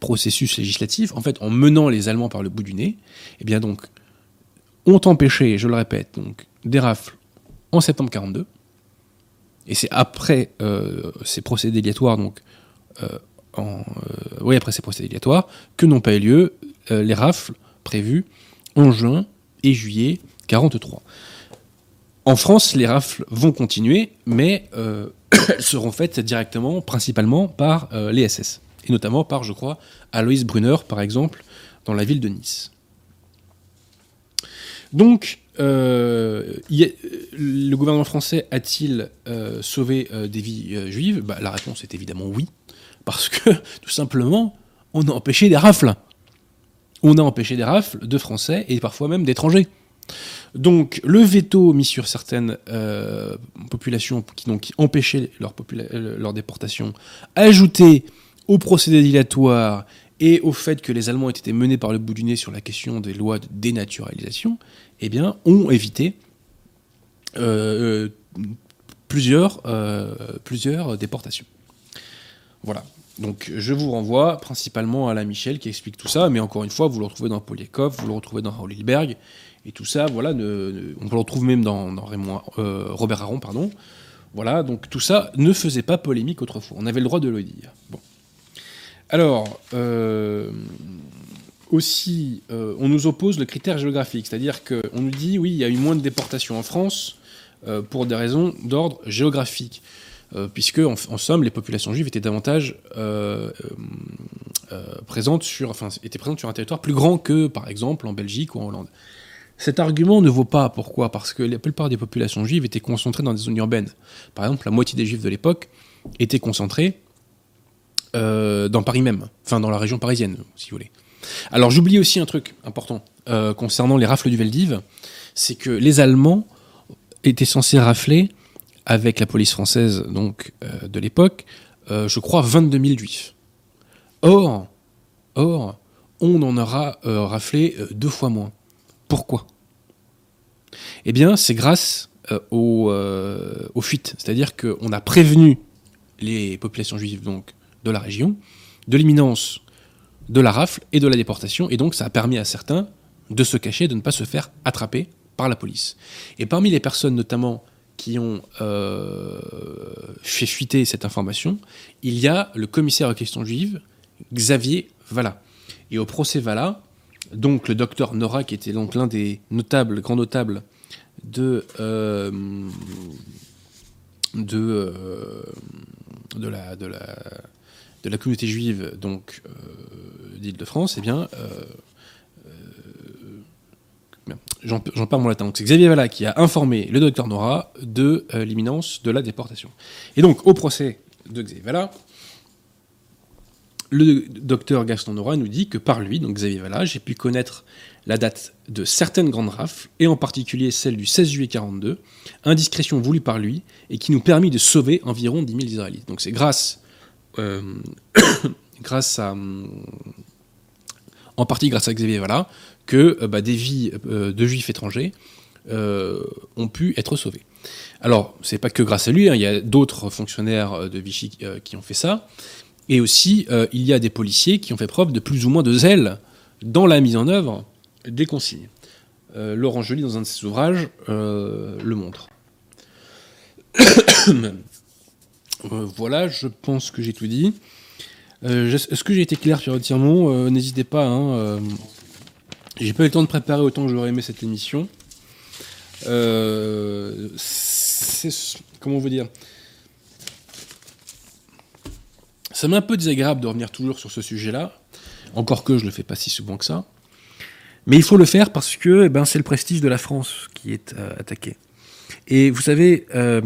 processus législatif, en fait, en menant les Allemands par le bout du nez, eh bien donc, ont empêché, je le répète, donc, des rafles en septembre 42, et c'est après euh, ces procès délatoires, donc, euh, en, oui, après ces que n'ont pas eu lieu les rafles prévues en juin et juillet 43. En France, les rafles vont continuer, mais seront faites directement, principalement par euh, les SS, et notamment par, je crois, Aloïs Brunner, par exemple, dans la ville de Nice. Donc, euh, le gouvernement français a-t-il sauvé des vies juives? Bah, La réponse est évidemment oui, parce que, tout simplement, on a empêché des rafles. On a empêché des rafles de Français et parfois même d'étrangers. Donc le veto mis sur certaines euh, populations qui, donc, empêchaient leur, euh, leur, déportation, ajouté au procédé dilatoire et au fait que les Allemands étaient menés par le bout du nez sur la question des lois de dénaturalisation, eh bien, ont évité euh, plusieurs, déportations. Voilà. Donc je vous renvoie principalement à la Michel qui explique tout ça, mais encore une fois, vous le retrouvez dans Poliakov, vous le retrouvez dans Raoul Hilberg, et tout ça, voilà, on le retrouve même dans, euh, Robert Aron, pardon. Voilà, donc tout ça ne faisait pas polémique autrefois. On avait le droit de le dire. Bon. Alors, euh, aussi, euh, on nous oppose le critère géographique, c'est-à-dire qu'on nous dit, oui, il y a eu moins de déportations en France pour des raisons d'ordre géographique, puisque, en, somme, les populations juives étaient davantage présentes sur, enfin, étaient présentes sur un territoire plus grand que, par exemple, en Belgique ou en Hollande. Cet argument ne vaut pas. Pourquoi? Parce que la plupart des populations juives étaient concentrées dans des zones urbaines. Par exemple, la moitié des juifs de l'époque étaient concentrés euh, dans Paris même, enfin dans la région parisienne, si vous voulez. Alors j'oublie aussi un truc important euh, concernant les rafles du Veldiv, c'est que les Allemands étaient censés rafler avec la police française donc euh, de l'époque, je crois 22 000 juifs. Or, or, on en aura raflé deux fois moins. Pourquoi? Eh bien, c'est grâce euh, euh, aux, fuites. C'est-à-dire qu'on a prévenu les populations juives donc, de la région de l'imminence de la rafle et de la déportation, et donc ça a permis à certains de se cacher, de ne pas se faire attraper par la police. Et parmi les personnes notamment qui ont euh, fait fuiter cette information, il y a le commissaire aux questions juives, Xavier Valla. Et au procès Valla, donc le docteur Nora, qui était donc l'un des notables, grands notables de, euh, euh, de, la, communauté juive donc euh, d'Île-de-France, eh bien, j'en parle mon latin. c'est Xavier Valla qui a informé le docteur Nora de l'imminence de la déportation. Et donc, au procès de Xavier Valla, le docteur Gaston Nora nous dit que par lui, donc Xavier Valla, j'ai pu connaître la date de certaines grandes rafles, et en particulier celle du 16 juillet 42, indiscrétion voulue par lui, et qui nous permit de sauver environ 10 000 Israélites. Donc c'est grâce, euh, grâce à, en partie grâce à Xavier Valla, que euh, bah, des vies euh, de juifs étrangers ont pu être sauvées. Alors, c'est pas que grâce à lui, hein, il y a d'autres fonctionnaires de Vichy qui ont fait ça, et aussi il y a des policiers qui ont fait preuve de plus ou moins de zèle dans la mise en œuvre des consignes. Euh, Laurent Joly, dans un de ses ouvrages, euh, le montre. Euh, voilà, je pense que j'ai tout dit. Est-ce que j'ai été clair sur le mot N'hésitez pas. Hein, j'ai pas eu le temps de préparer autant que j'aurais aimé cette émission. comment vous dire? Ça m'est un peu désagréable de revenir toujours sur ce sujet-là, encore que je le fais pas si souvent que ça. Mais il faut le faire parce que eh ben, c'est le prestige de la France qui est euh, attaqué. Et vous savez, euh,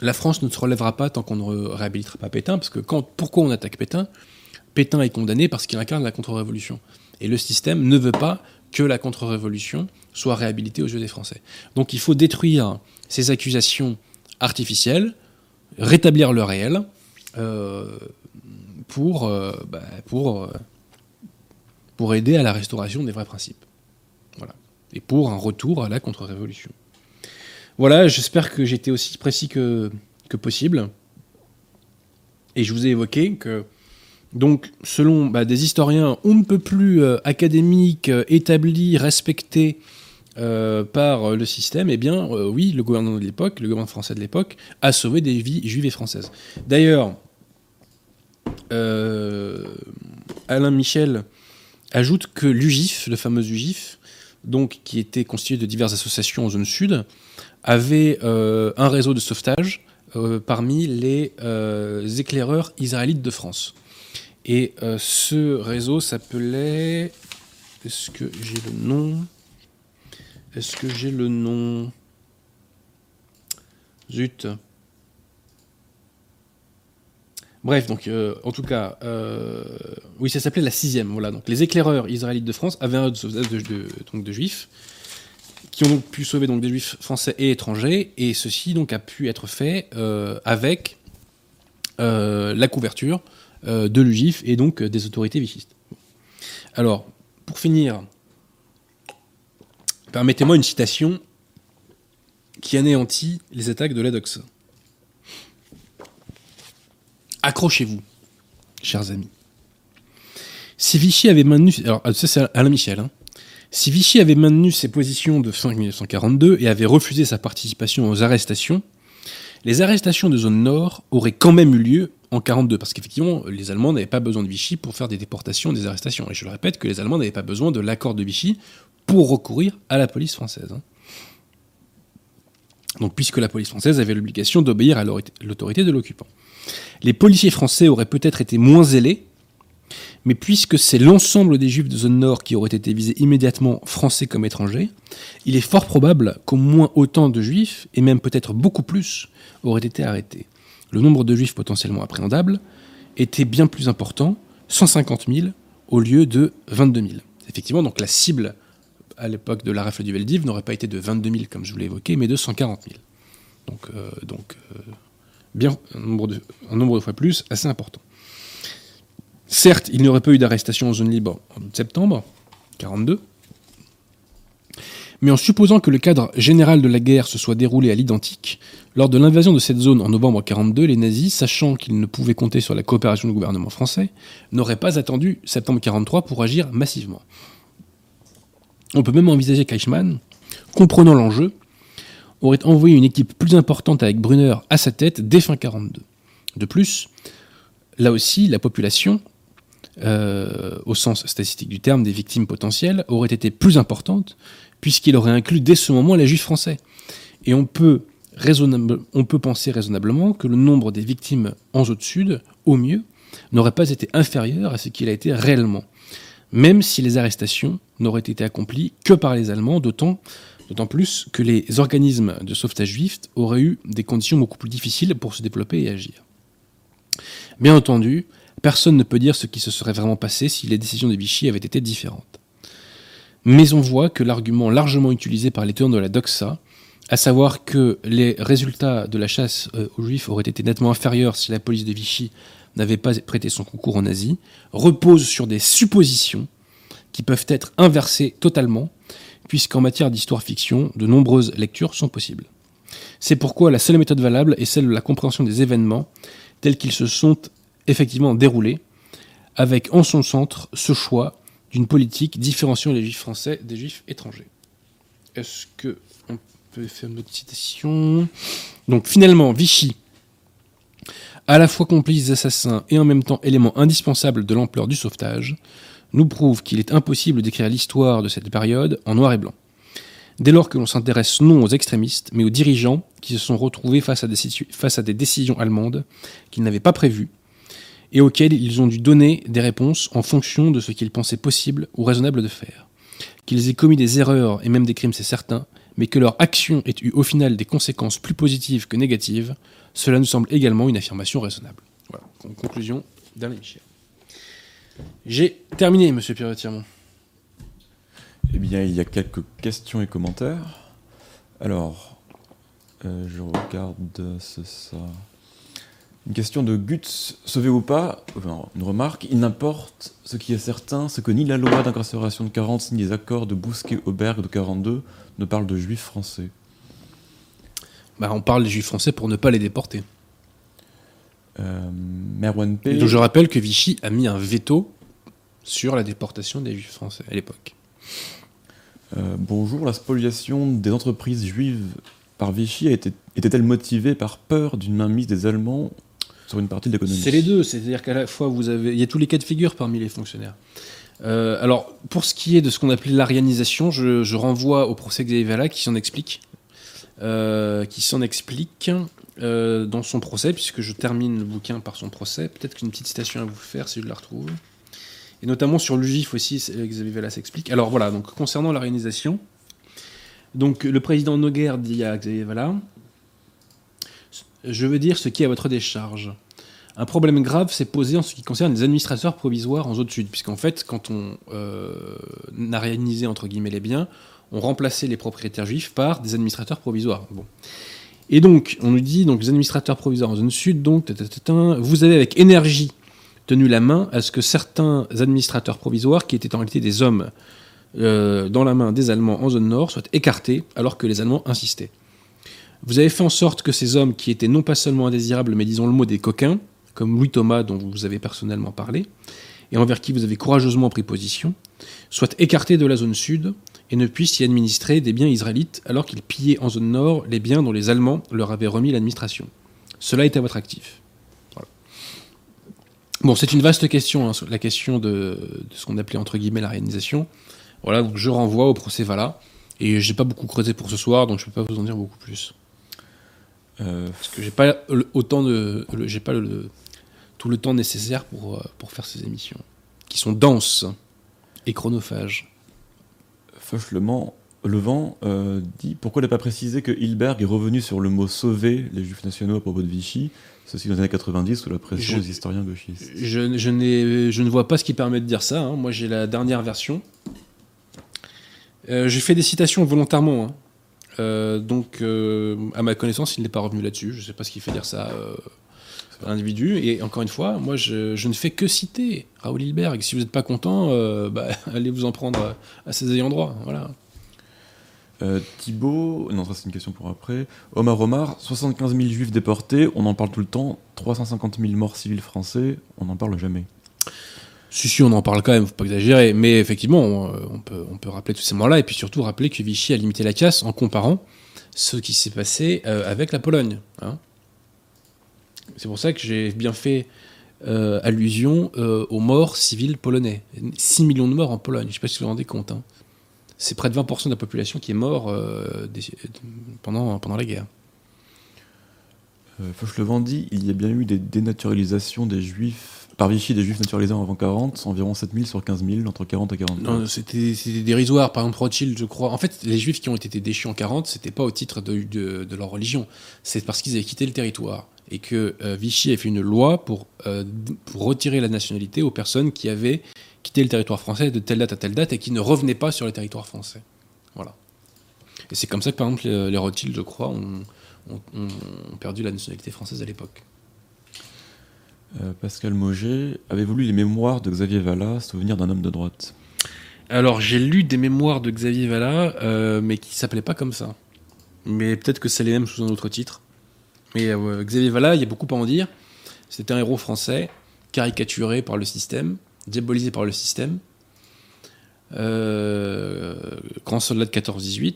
la France ne se relèvera pas tant qu'on ne réhabilitera pas Pétain, parce que quand, pourquoi on attaque Pétain? Pétain est condamné parce qu'il incarne la contre-révolution. Et le système ne veut pas que la contre-révolution soit réhabilitée aux yeux des Français. Donc il faut détruire ces accusations artificielles, rétablir le réel, euh, pour, bah, pour pour aider à la restauration des vrais principes. Voilà. Et pour un retour à la contre-révolution. Voilà, j'espère que j'étais aussi précis que, que possible. Et je vous ai évoqué que, donc, selon bah, des historiens on ne peut plus euh, académiques, euh, établis, respectés euh, par le système, eh bien, oui, le gouvernement de l'époque, le gouvernement français de l'époque, a sauvé des vies juives et françaises. D'ailleurs, Alain Michel ajoute que l'UGIF, le fameux UGIF, donc, qui était constitué de diverses associations en zone sud, avait euh, un réseau de sauvetage euh, parmi les euh, éclaireurs israélites de France. Et ce réseau s'appelait... Est-ce que j'ai le nom? Est-ce que j'ai le nom? Zut. Bref, donc euh, en tout cas, euh, oui, ça s'appelait la sixième. Voilà, donc les éclaireurs israélites de France avaient un sauvetage de, de, juifs qui ont donc pu sauver donc des juifs français et étrangers, et ceci donc a pu être fait euh, avec la couverture de l'UGIF et donc des autorités vichistes. Alors, pour finir, permettez-moi une citation qui anéantit les attaques de l'ADOX. Accrochez-vous, chers amis. Si Vichy avait maintenu. Alors, ça, c'est Alain Michel. Hein. Si Vichy avait maintenu ses positions de fin 1942 et avait refusé sa participation aux arrestations, les arrestations de zone nord auraient quand même eu lieu en 1942, parce qu'effectivement, les Allemands n'avaient pas besoin de Vichy pour faire des déportations, des arrestations. Et je le répète que les Allemands n'avaient pas besoin de l'accord de Vichy pour recourir à la police française. Hein. Donc, puisque la police française avait l'obligation d'obéir à l'autorité de l'occupant. Les policiers français auraient peut-être été moins zélés, mais puisque c'est l'ensemble des juifs de zone nord qui auraient été visés immédiatement, français comme étrangers, il est fort probable qu'au moins autant de juifs, et même peut-être beaucoup plus, auraient été arrêtés. Le nombre de juifs potentiellement appréhendables était bien plus important, 150 000 au lieu de 22 000. Effectivement, donc la cible à l'époque de la rafle du Veldiv n'aurait pas été de 22 000 comme je vous l'ai évoqué, mais de 140 000. Donc, euh, donc euh, bien un nombre, de, fois plus assez important. Certes, il n'y aurait pas eu d'arrestation en zone libre en septembre 42, mais en supposant que le cadre général de la guerre se soit déroulé à l'identique, lors de l'invasion de cette zone en novembre 42, les nazis, sachant qu'ils ne pouvaient compter sur la coopération du gouvernement français, n'auraient pas attendu septembre 43 pour agir massivement. On peut même envisager qu'Eichmann, comprenant l'enjeu, aurait envoyé une équipe plus importante avec Brunner à sa tête dès fin 42. De plus, là aussi, la population, euh, au sens statistique du terme des victimes potentielles, aurait été plus importante, puisqu'il aurait inclus dès ce moment les juifs français. Et on peut, on peut penser raisonnablement que le nombre des victimes en zone sud, au mieux, n'aurait pas été inférieur à ce qu'il a été réellement, même si les arrestations n'auraient été accomplies que par les Allemands, d'autant D'autant plus que les organismes de sauvetage juifs auraient eu des conditions beaucoup plus difficiles pour se développer et agir. Bien entendu, personne ne peut dire ce qui se serait vraiment passé si les décisions de Vichy avaient été différentes. Mais on voit que l'argument largement utilisé par les tenants de la doxa, à savoir que les résultats de la chasse euh, aux juifs auraient été nettement inférieurs si la police de Vichy n'avait pas prêté son concours en Asie, repose sur des suppositions qui peuvent être inversées totalement, puisqu'en matière d'histoire-fiction, de nombreuses lectures sont possibles. C'est pourquoi la seule méthode valable est celle de la compréhension des événements tels qu'ils se sont effectivement déroulés, avec en son centre ce choix d'une politique différenciant les juifs français des juifs étrangers. Est-ce que on peut faire une autre citation? Donc finalement, Vichy, à la fois complice des assassins et en même temps élément indispensable de l'ampleur du sauvetage, nous prouve qu'il est impossible d'écrire l'histoire de cette période en noir et blanc. Dès lors que l'on s'intéresse non aux extrémistes, mais aux dirigeants qui se sont retrouvés face à des décisions allemandes qu'ils n'avaient pas prévues et auxquelles ils ont dû donner des réponses en fonction de ce qu'ils pensaient possible ou raisonnable de faire. Qu'ils aient commis des erreurs et même des crimes, c'est certain, mais que leur action ait eu au final des conséquences plus positives que négatives, cela nous semble également une affirmation raisonnable. Voilà, en conclusion d'Alain Michel. J'ai terminé, monsieur Pierre-Tirmont. Eh bien, il y a quelques questions et commentaires. Alors, euh, je regarde ce, ça. Une question de Guts, sauvé ou pas, une remarque, il n'importe, ce qui est certain, c'est que ni la loi d'incarcération de 40, ni les accords de Bousquet-Auberg de 42 ne parlent de juifs français. Bah, on parle des juifs français pour ne pas les déporter. Euh, Merwan P. Donc je rappelle que Vichy a mis un veto sur la déportation des juifs français à l'époque. Euh, bonjour, la spoliation des entreprises juives par Vichy était-elle motivée par peur d'une mainmise des Allemands sur une partie de l'économie? C'est les deux, c'est-à-dire qu'à la fois vous avez, il y a tous les cas de figure parmi les fonctionnaires. Euh, alors, pour ce qui est de ce qu'on appelait l'arianisation, je, renvoie au procès Xavier Vallat qui s'en explique. Qui s'en explique euh, dans son procès, puisque je termine le bouquin par son procès. Peut-être qu'une petite citation à vous faire si je la retrouve. Et notamment sur l'UGIF aussi, Xavier Vella s'explique. Alors voilà, donc concernant l'organisation, donc le président Noguer dit à Xavier Vella Je veux dire ce qui est à votre décharge. Un problème grave s'est posé en ce qui concerne les administrateurs provisoires en zone sud, puisqu'en fait, quand on euh, a réalisé entre guillemets les biens, on remplaçait les propriétaires juifs par des administrateurs provisoires. Bon. Et donc, on nous dit, donc les administrateurs provisoires en zone sud, donc, vous avez avec énergie tenu la main à ce que certains administrateurs provisoires, qui étaient en réalité des hommes euh, dans la main des Allemands en zone nord, soient écartés alors que les Allemands insistaient. Vous avez fait en sorte que ces hommes, qui étaient non pas seulement indésirables, mais disons le mot des coquins, comme Louis Thomas, dont vous avez personnellement parlé, et envers qui vous avez courageusement pris position, soient écartés de la zone sud et ne puissent y administrer des biens israélites alors qu'ils pillaient en zone nord les biens dont les Allemands leur avaient remis l'administration. Cela est à votre actif. Bon, c'est une vaste question, hein, la question de, ce qu'on appelait entre guillemets la réalisation. Voilà, donc je renvoie au procès Vala. Et j'ai pas beaucoup creusé pour ce soir, donc je peux pas vous en dire beaucoup plus. Euh, Parce que j'ai pas autant de, j'ai pas tout le temps nécessaire pour, euh, pour faire ces émissions, qui sont denses et chronophages. Fauchement, le vent euh, dit pourquoi n'a pas précisé que Hilberg est revenu sur le mot sauver les juifs nationaux à propos de Vichy, ceci dans les années 90 sous la pression des historiens gauchistes. Je, je, ne vois pas ce qui permet de dire ça. Hein. Moi j'ai la dernière version. Euh, j'ai fait des citations volontairement. Hein. Euh, donc, à ma connaissance, il n'est pas revenu là-dessus. Je ne sais pas ce qui fait dire ça individu. Et encore une fois, moi, je, ne fais que citer Raoul Hilberg. Si vous n'êtes pas content, euh, bah, allez vous en prendre à ses ayants droit. Voilà. Euh, Thibaut, non, ça c'est une question pour après. Omar Omar, 75 000 juifs déportés, on en parle tout le temps. 350 000 morts civils français, on n'en parle jamais. Si, si, on en parle quand même, faut pas exagérer. Mais effectivement, on, euh, peut, on peut rappeler tous ces morts-là et puis surtout rappeler que Vichy a limité la casse en comparant ce qui s'est passé avec la Pologne. Hein. C'est pour ça que j'ai bien fait euh, allusion euh, aux morts civils polonais. 6 millions de morts en Pologne, je ne sais pas si vous vous rendez compte. Hein. C'est près de 20% de la population qui est mort euh, pendant, pendant la guerre. Fauchelevent dit il y a bien eu des dénaturalisations des juifs, par Vichy des juifs naturalisés avant 40, environ 7000 sur 15 000, entre 40 et 40 Non, c'était dérisoire. Par exemple, Rothschild, je crois. En fait, les juifs qui ont été déchus en 40, c'était pas au titre de, de, de leur religion. C'est parce qu'ils avaient quitté le territoire et que euh, Vichy a fait une loi pour, euh, pour retirer la nationalité aux personnes qui avaient quitté le territoire français de telle date à telle date et qui ne revenaient pas sur le territoire français. Voilà. Et c'est comme ça que, par exemple, les, les Rothschild, je crois, ont, ont- ont perdu la nationalité française à l'époque. Euh, Pascal Moget avait voulu les mémoires de Xavier Vallat, souvenir d'un homme de droite? Alors, j'ai lu des mémoires de Xavier Vallat, euh, mais qui s'appelaient pas comme ça. Mais peut-être que c'est les mêmes sous un autre titre. Mais euh, Xavier Vallat, il y a beaucoup à en dire. C'était un héros français, caricaturé par le système, diabolisé par le système. Euh, grand soldat de 14-18.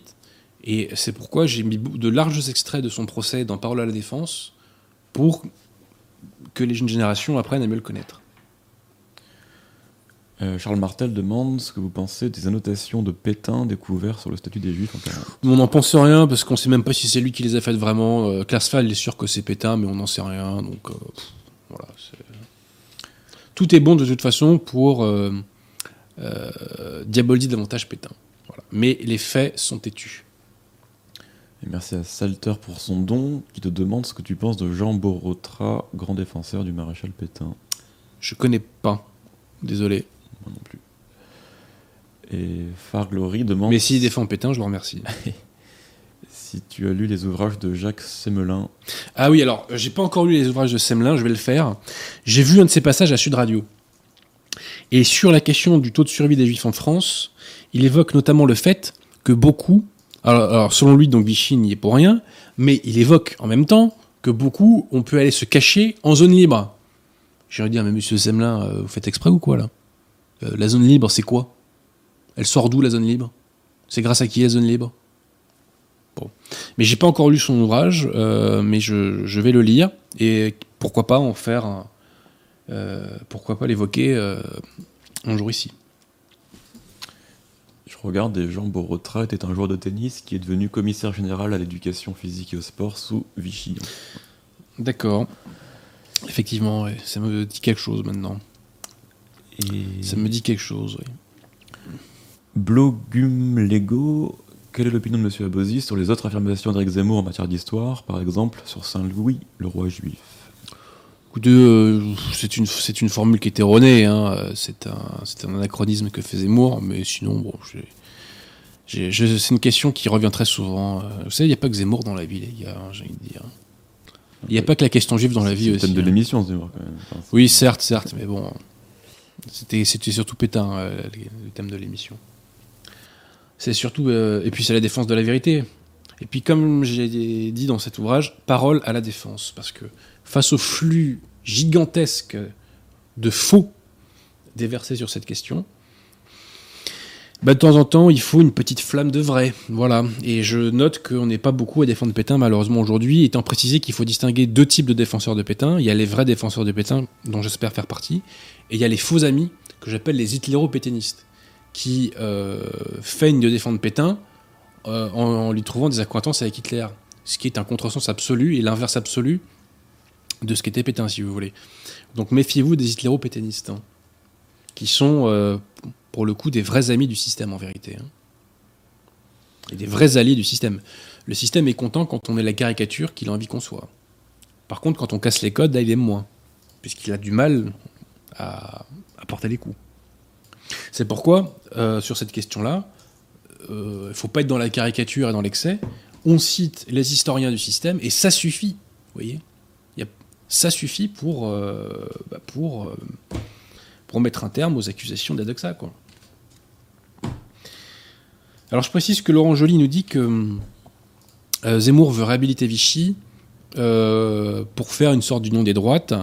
Et c'est pourquoi j'ai mis de larges extraits de son procès dans Parole à la défense pour que les jeunes générations apprennent à mieux le connaître. Euh, Charles Martel demande ce que vous pensez des annotations de Pétain découvertes sur le statut des Juifs en 40. On n'en pense rien parce qu'on sait même pas si c'est lui qui les a faites vraiment. Euh, Klarsfeld est sûr que c'est Pétain, mais on n'en sait rien. Donc euh, pff, voilà. Tout est bon de toute façon pour euh, diaboliser davantage Pétain. Voilà. Mais les faits sont têtus. Et merci à Salter pour son don, qui te demande ce que tu penses de Jean Borotra, grand défenseur du maréchal Pétain. Je connais pas. Désolé. Moi non plus. Et Farglory demande Mais s'il défend Pétain, je le remercie. si tu as lu les ouvrages de Jacques Semelin. Ah oui, alors, euh, j'ai pas encore lu les ouvrages de Semelin, je vais le faire. J'ai vu un de ses passages à Sud Radio. Et sur la question du taux de survie des Juifs en France, il évoque notamment le fait que beaucoup, alors, alors, selon lui, donc Vichy n'y est pour rien, mais il évoque en même temps que beaucoup, on peut aller se cacher en zone libre. De dire, mais monsieur Semelin, euh, vous faites exprès ou quoi là? Euh, La zone libre, c'est quoi? Elle sort d'où la zone libre? C'est grâce à qui la zone libre? Bon. Mais j'ai pas encore lu son ouvrage, euh, mais je, je vais le lire et pourquoi pas en faire, un- euh, pourquoi pas l'évoquer un jour ici. Je regarde et Jean Borotra était un joueur de tennis qui est devenu commissaire général à l'éducation physique et au sport sous Vichy. D'accord. Effectivement, ouais, ça me dit quelque chose maintenant. Et Ça me dit quelque chose, oui. Blogum Lego, quelle est l'opinion de M. Abosi sur les autres affirmations d'Éric Zemmour en matière d'histoire, par exemple sur Saint-Louis, le roi juif? Euh, c'est une, c'est une formule qui est erronée, hein. c'est un, c'est un anachronisme que fait Zemmour, mais sinon, bon, j'ai- c'est une question qui revient très souvent. euh, Vous savez, il n'y a pas que Zemmour dans la vie, les gars, hein, j'ai envie de dire. Il n'y a pas que la question juive dans la vie C'est le aussi. thème de hein. l'émission, Zemmour, quand même. Enfin, c'est- Oui, certes, certes, mais bon, c'était surtout Pétain, euh, le thème de l'émission. C'est surtout, euh, et puis c'est la défense de la vérité. Et puis comme j'ai dit dans cet ouvrage, parole à la défense, parce que face au flux gigantesque de faux déversés sur cette question, bah, de temps en temps, il faut une petite flamme de vrai. Voilà. Et je note qu'on n'est pas beaucoup à défendre Pétain, malheureusement, aujourd'hui, étant précisé qu'il faut distinguer deux types de défenseurs de Pétain. Il y a les vrais défenseurs de Pétain, dont j'espère faire partie, et il y a les faux amis, que j'appelle les hitléro-pétainistes, qui euh, feignent de défendre Pétain euh, en, lui trouvant des accointances avec Hitler. Ce qui est un contresens absolu et l'inverse absolu de ce qu'était Pétain, si vous voulez. Donc méfiez-vous des hitléro-pétainistes, hein, qui sont, euh, pour le coup, des vrais amis du système, en vérité. hein. Et des vrais alliés du système. Le système est content quand on est la caricature qu'il a envie qu'on soit. Par contre, quand on casse les codes, là, il aime moins, puisqu'il a du mal à, porter les coups. C'est pourquoi, euh, sur cette question-là, euh, il ne faut pas être dans la caricature et dans l'excès. On cite les historiens du système et ça suffit. Vous voyez Ça suffit pour, euh, bah, pour, pour mettre un terme aux accusations d'Adoxa. Alors je précise que Laurent Joly nous dit que euh, Zemmour veut réhabiliter Vichy euh, pour faire une sorte d'union des droites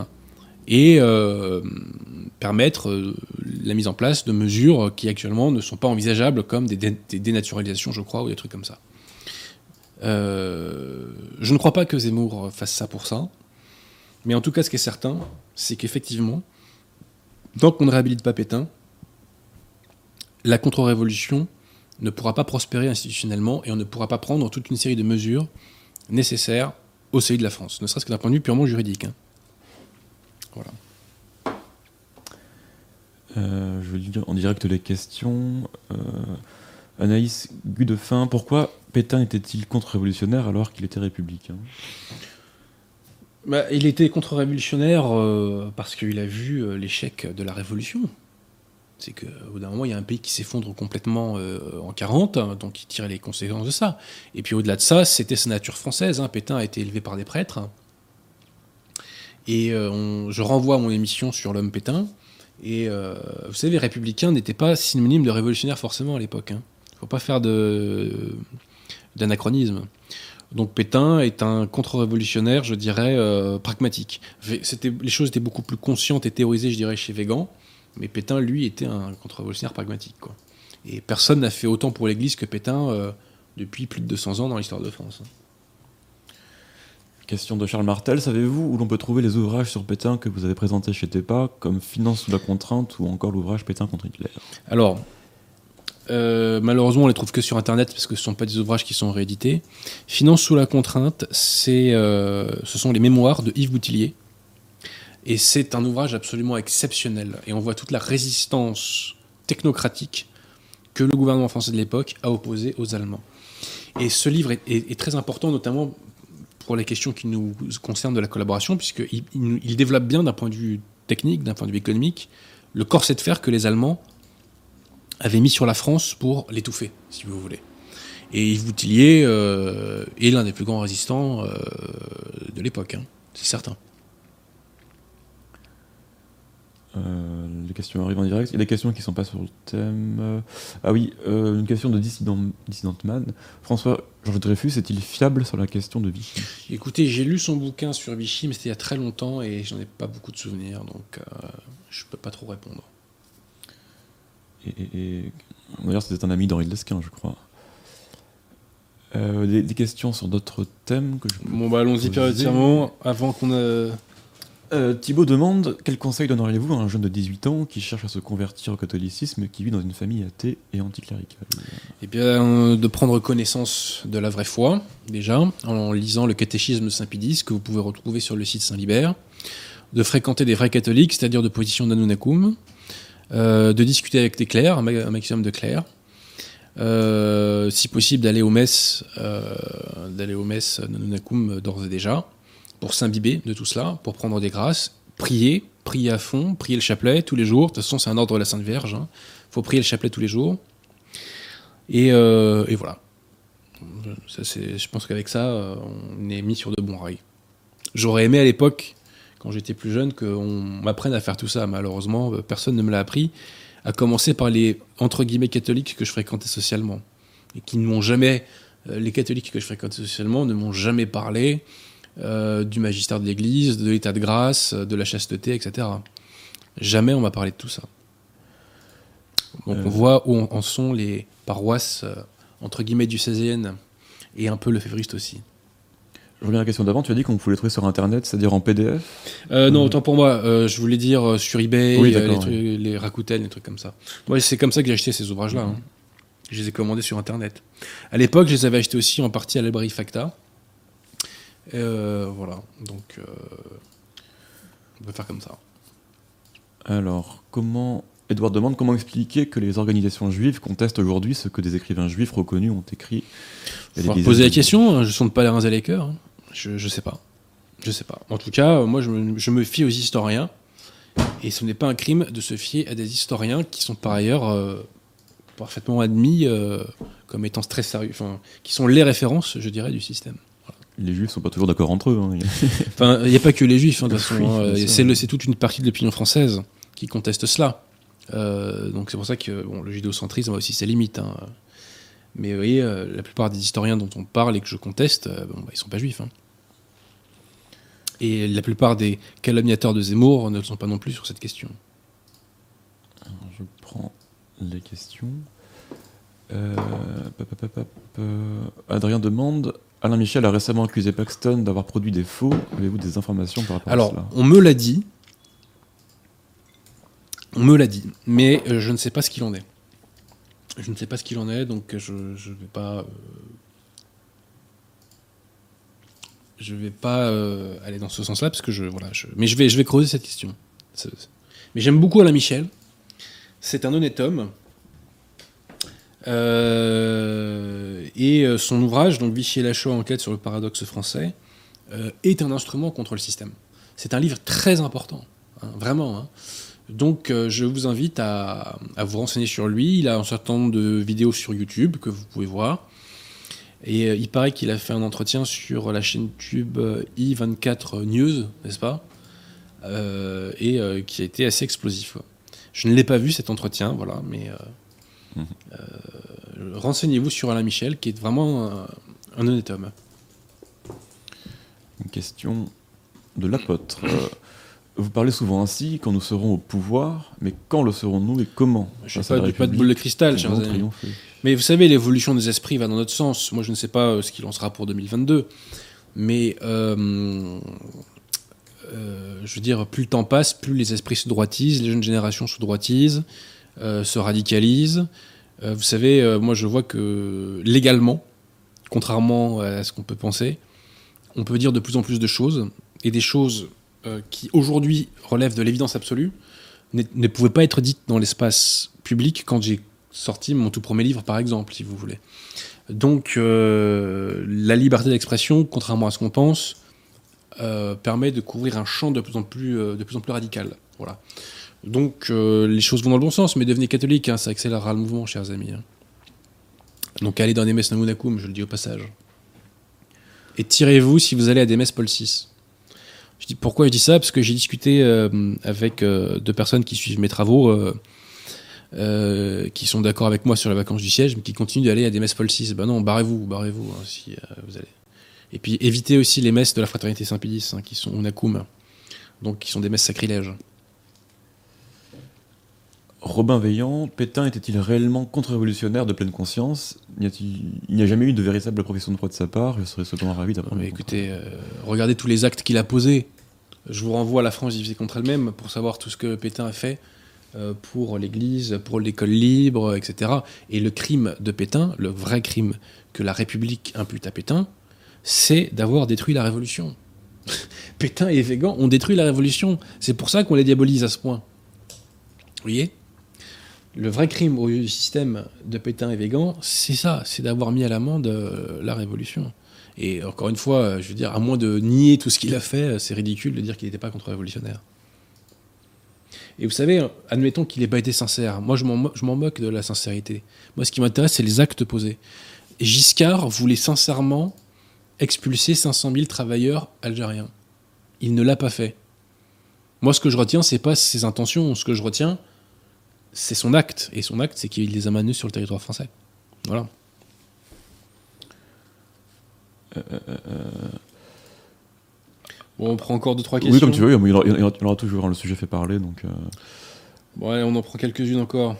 et euh, permettre la mise en place de mesures qui actuellement ne sont pas envisageables comme des, dé- des dénaturalisations, je crois, ou des trucs comme ça. Je ne crois pas que Zemmour fasse ça pour ça, mais en tout cas, ce qui est certain, c'est qu'effectivement, tant qu'on ne réhabilite pas Pétain, la contre-révolution ne pourra pas prospérer institutionnellement et on ne pourra pas prendre toute une série de mesures nécessaires au sein de la France, ne serait-ce que d'un point de vue purement juridique. hein. Voilà. Euh, je vais lire en direct les questions. Euh, Anaïs Gudefin, pourquoi Pétain était-il contre-révolutionnaire alors qu'il était républicain? Bah, il était contre-révolutionnaire euh, parce qu'il a vu euh, l'échec de la révolution. C'est qu'au bout d'un moment, il y a un pays qui s'effondre complètement euh, en 40, hein, donc il tirait les conséquences de ça. Et puis au-delà de ça, c'était sa nature française. hein. Pétain a été élevé par des prêtres. Et euh, je renvoie à mon émission sur l'homme Pétain. Et euh, vous savez, républicain n'était pas synonyme de révolutionnaire forcément à l'époque. Il ne faut pas faire d'anachronisme. Donc Pétain est un contre-révolutionnaire, je dirais, pragmatique. Les choses étaient beaucoup plus conscientes et théorisées, je dirais, chez Végan. Mais Pétain, lui, était un contre-révolutionnaire pragmatique. Quoi. Et personne n'a fait autant pour l'Église que Pétain euh, depuis plus de 200 ans dans l'histoire de France. Question de Charles Martel. Savez-vous où l'on peut trouver les ouvrages sur Pétain que vous avez présentés chez TEPA, comme Finance sous la contrainte ou encore l'ouvrage Pétain contre Hitler? Alors, euh, malheureusement, on les trouve que sur Internet parce que ce ne sont pas des ouvrages qui sont réédités. Finance sous la contrainte, c'est, euh, ce sont les mémoires de Yves Boutillier. Et c'est un ouvrage absolument exceptionnel. Et on voit toute la résistance technocratique que le gouvernement français de l'époque a opposée aux Allemands. Et ce livre est, très important, notamment pour les questions qui nous concernent de la collaboration, puisqu'il développe bien d'un point de vue technique, d'un point de vue économique, le corset de fer que les Allemands avaient mis sur la France pour l'étouffer, si vous voulez. Et Yves Boutillier euh, est l'un des plus grands résistants euh, de l'époque, hein, c'est certain. Euh, les questions arrivent en direct. Il y a des questions qui ne sont pas sur le thème. Euh, ah oui, euh, une question de Dissident, Dissident Man. François Georges Dreyfus est-il fiable sur la question de Vichy? Écoutez, j'ai lu son bouquin sur Vichy, mais c'était il y a très longtemps et j'en ai pas beaucoup de souvenirs, donc euh, je peux pas trop répondre. et, et- et- D'ailleurs, c'était un ami d'Henri Lesquin, je crois. Euh, des, des questions sur d'autres thèmes que je Bon bah allons-y Posez. prioritairement avant qu'on a... Euh, Thibaut demande quel conseil donneriez-vous à un jeune de 18 ans qui cherche à se convertir au catholicisme qui vit dans une famille athée et anticléricale? Eh bien, euh, de prendre connaissance de la vraie foi, déjà, en lisant le catéchisme de Saint-Pédis, que vous pouvez retrouver sur le site Saint-Libert, de fréquenter des vrais catholiques, c'est-à-dire de position d'Anunnacum, euh, de discuter avec des clercs, un, ma- un maximum de clercs, euh, si possible d'aller aux messes, d'aller aux messes d'ores et déjà, pour s'imbiber de tout cela, pour prendre des grâces, prier, prier à fond, prier le chapelet tous les jours, de toute façon c'est un ordre de la Sainte Vierge, il faut prier le chapelet tous les jours, et, euh, voilà. Je pense qu'avec ça, on est mis sur de bons rails. J'aurais aimé à l'époque, quand j'étais plus jeune, qu'on m'apprenne à faire tout ça. Malheureusement, personne ne me l'a appris, à commencer par les entre guillemets catholiques que je fréquentais socialement. Et qui ne m'ont jamais, euh, les catholiques que je fréquentais socialement ne m'ont jamais parlé euh, du magistère de l'Église, de l'état de grâce, de la chasteté, etc. Jamais on m'a parlé de tout ça. Donc Euh. on voit où en sont les paroisses euh, entre guillemets du 16e et un peu le févriste aussi. Je reviens à la question d'avant, tu as dit qu'on pouvait les trouver sur internet, c'est-à-dire en PDF Euh, non, Mhm. autant pour moi, euh, je voulais dire euh, sur eBay, Oui, les, trucs- les Rakuten, les trucs comme ça. Ouais, c'est comme ça que j'ai acheté ces ouvrages-là. hein. Je les ai commandés sur internet. À l'époque, je les avais achetés aussi en partie à la librairie Facta. Euh, voilà, donc euh, on peut faire comme ça. Alors, comment. Edouard demande comment expliquer que les organisations juives contestent aujourd'hui ce que des écrivains juifs reconnus ont écrit. Il Faut poser la question, hein, je sonde pas les reins et les cœurs. hein. Je, je sais pas. Je sais pas. En tout cas, euh, moi, je me, je me fie aux historiens. Et ce n'est pas un crime de se fier à des historiens qui sont par ailleurs euh, parfaitement admis euh, comme étant très sérieux, enfin, qui sont les références, je dirais, du système. Les juifs sont pas toujours d'accord entre eux. hein. Enfin, il n'y a pas que les juifs, hein, de toute façon. Oui, hein. c'est, toute une partie de l'opinion française qui conteste cela. Euh, donc c'est pour ça que bon, le judéocentrisme a aussi ses limites. hein. Mais vous voyez, euh, la plupart des historiens dont on parle et que je conteste, euh, bon, bah, ils sont pas juifs. hein. Et la plupart des calomniateurs de Zemmour ne le sont pas non plus sur cette question. Je prends les questions. Euh, pop, pop, pop, pop, euh, Adrien demande Alain Michel a récemment accusé Paxton d'avoir produit des faux. Avez-vous des informations par rapport à Alors, cela? on me l'a dit. On me l'a dit, mais euh, je ne sais pas ce qu'il en est. Je ne sais pas ce qu'il en est, donc je ne vais pas. euh, je vais pas euh, aller dans ce sens-là, parce que je. Voilà, je- mais je vais, je vais creuser cette question. Mais j'aime beaucoup Alain Michel. C'est un honnête homme. Euh, et euh, son ouvrage, donc Vichy et la Shoah, enquête sur le paradoxe français, euh, est un instrument contre le système. C'est un livre très important, hein, vraiment. hein. Donc je vous invite à, vous renseigner sur lui. Il a un certain nombre de vidéos sur YouTube que vous pouvez voir. Et il paraît qu'il a fait un entretien sur la chaîne euh, i24 News, n'est-ce pas? Et qui a été assez explosif. Je ne l'ai pas vu cet entretien, voilà, mais euh, renseignez-vous sur Alain Michel, qui est vraiment un, un honnête homme. Une question de l'apôtre. Euh, vous parlez souvent ainsi quand nous serons au pouvoir, mais quand le serons-nous et comment? Je Face à pas, du- pas de boule de cristal, chers amis. Mais vous savez, l'évolution des esprits va dans notre sens. Moi, je ne sais pas euh, ce qu'il en sera pour 2022. Mais, euh, euh, je veux dire, plus le temps passe, plus les esprits se droitisent, les jeunes générations se droitisent, se radicalisent. Euh, vous savez, euh, moi, je vois que légalement, contrairement à ce qu'on peut penser, on peut dire de plus en plus de choses. Et des choses euh, qui, aujourd'hui, relèvent de l'évidence absolue, ne pouvaient pas être dites dans l'espace public quand j'ai sorti mon tout premier livre, par exemple, si vous voulez. Donc, euh, la liberté d'expression, contrairement à ce qu'on pense, euh, permet de couvrir un champ de plus en plus, euh, de plus, en plus radical. Voilà. Donc, euh, les choses vont dans le bon sens, mais devenez catholique, hein, ça accélérera le mouvement, chers amis. hein. Donc, allez dans des messes Namunakum, je le dis au passage. Et tirez-vous si vous allez à des messes Paul VI. Je dis, pourquoi je dis ça? Parce que j'ai discuté euh, avec euh, deux personnes qui suivent mes travaux. qui sont d'accord avec moi sur la vacance du siège, mais qui continuent d'aller à des messes Paul VI. Ben non, barrez-vous, barrez-vous, hein, si vous allez. Et puis évitez aussi les messes de la fraternité Saint-Pédis, qui sont Unakum, donc qui sont des messes sacrilèges. Robin Veillant, Pétain était-il réellement contre-révolutionnaire de pleine conscience? Il n'y a jamais eu de véritable profession de foi de sa part, je serais cependant ravi d'apprendre. écoutez, euh, regardez tous les actes qu'il a posés. Je vous renvoie à la France divisée contre elle-même pour savoir tout ce que Pétain a fait euh, pour l'Église, pour l'école libre, etc. Et le crime de Pétain, le vrai crime que la République impute à Pétain, c'est d'avoir détruit la Révolution. Pétain et Végan ont détruit la Révolution. C'est pour ça qu'on les diabolise à ce point. Vous voyez? Le vrai crime au système de Pétain et Végan, c'est ça, c'est d'avoir mis à l'amende euh, la Révolution. Et encore une fois, je veux dire, à moins de nier tout ce qu'il a fait, c'est ridicule de dire qu'il n'était pas contre-révolutionnaire. Et vous savez, admettons qu'il n'ait pas été sincère. Moi, je m'en moque de la sincérité. Moi, ce qui m'intéresse, c'est les actes posés. Giscard voulait sincèrement expulser 500 000 travailleurs algériens. Il ne l'a pas fait. Moi, ce que je retiens, c'est pas ses intentions. Ce que je retiens, c'est son acte. Et son acte, c'est qu'il les a maintenus sur le territoire français. Voilà. Bon, on prend encore deux, trois questions. Oui, comme tu veux, il y en aura, il y en aura- il y en aura toujours, hein, le sujet fait parler. Donc, euh, Bon, allez, on en prend quelques-unes encore.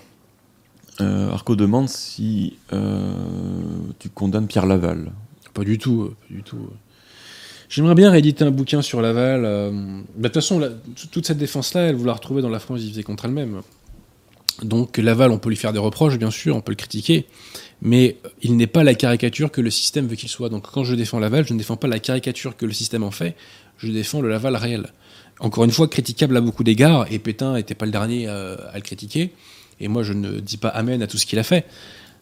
euh, Arco demande si euh, tu condamnes Pierre Laval. Pas du tout, euh, pas du tout. euh. J'aimerais bien rééditer un bouquin sur Laval. euh, bah, De toute façon, la- toute cette défense-là, elle vous la retrouvez dans la France divisée contre elle-même. Donc Laval, on peut lui faire des reproches, bien sûr, on peut le critiquer, mais il n'est pas la caricature que le système veut qu'il soit. Donc quand je défends Laval, je ne défends pas la caricature que le système en fait, je défends le Laval réel. Encore une fois, critiquable à beaucoup d'égards, et Pétain n'était pas le dernier euh, à le critiquer, et moi je ne dis pas amen à tout ce qu'il a fait,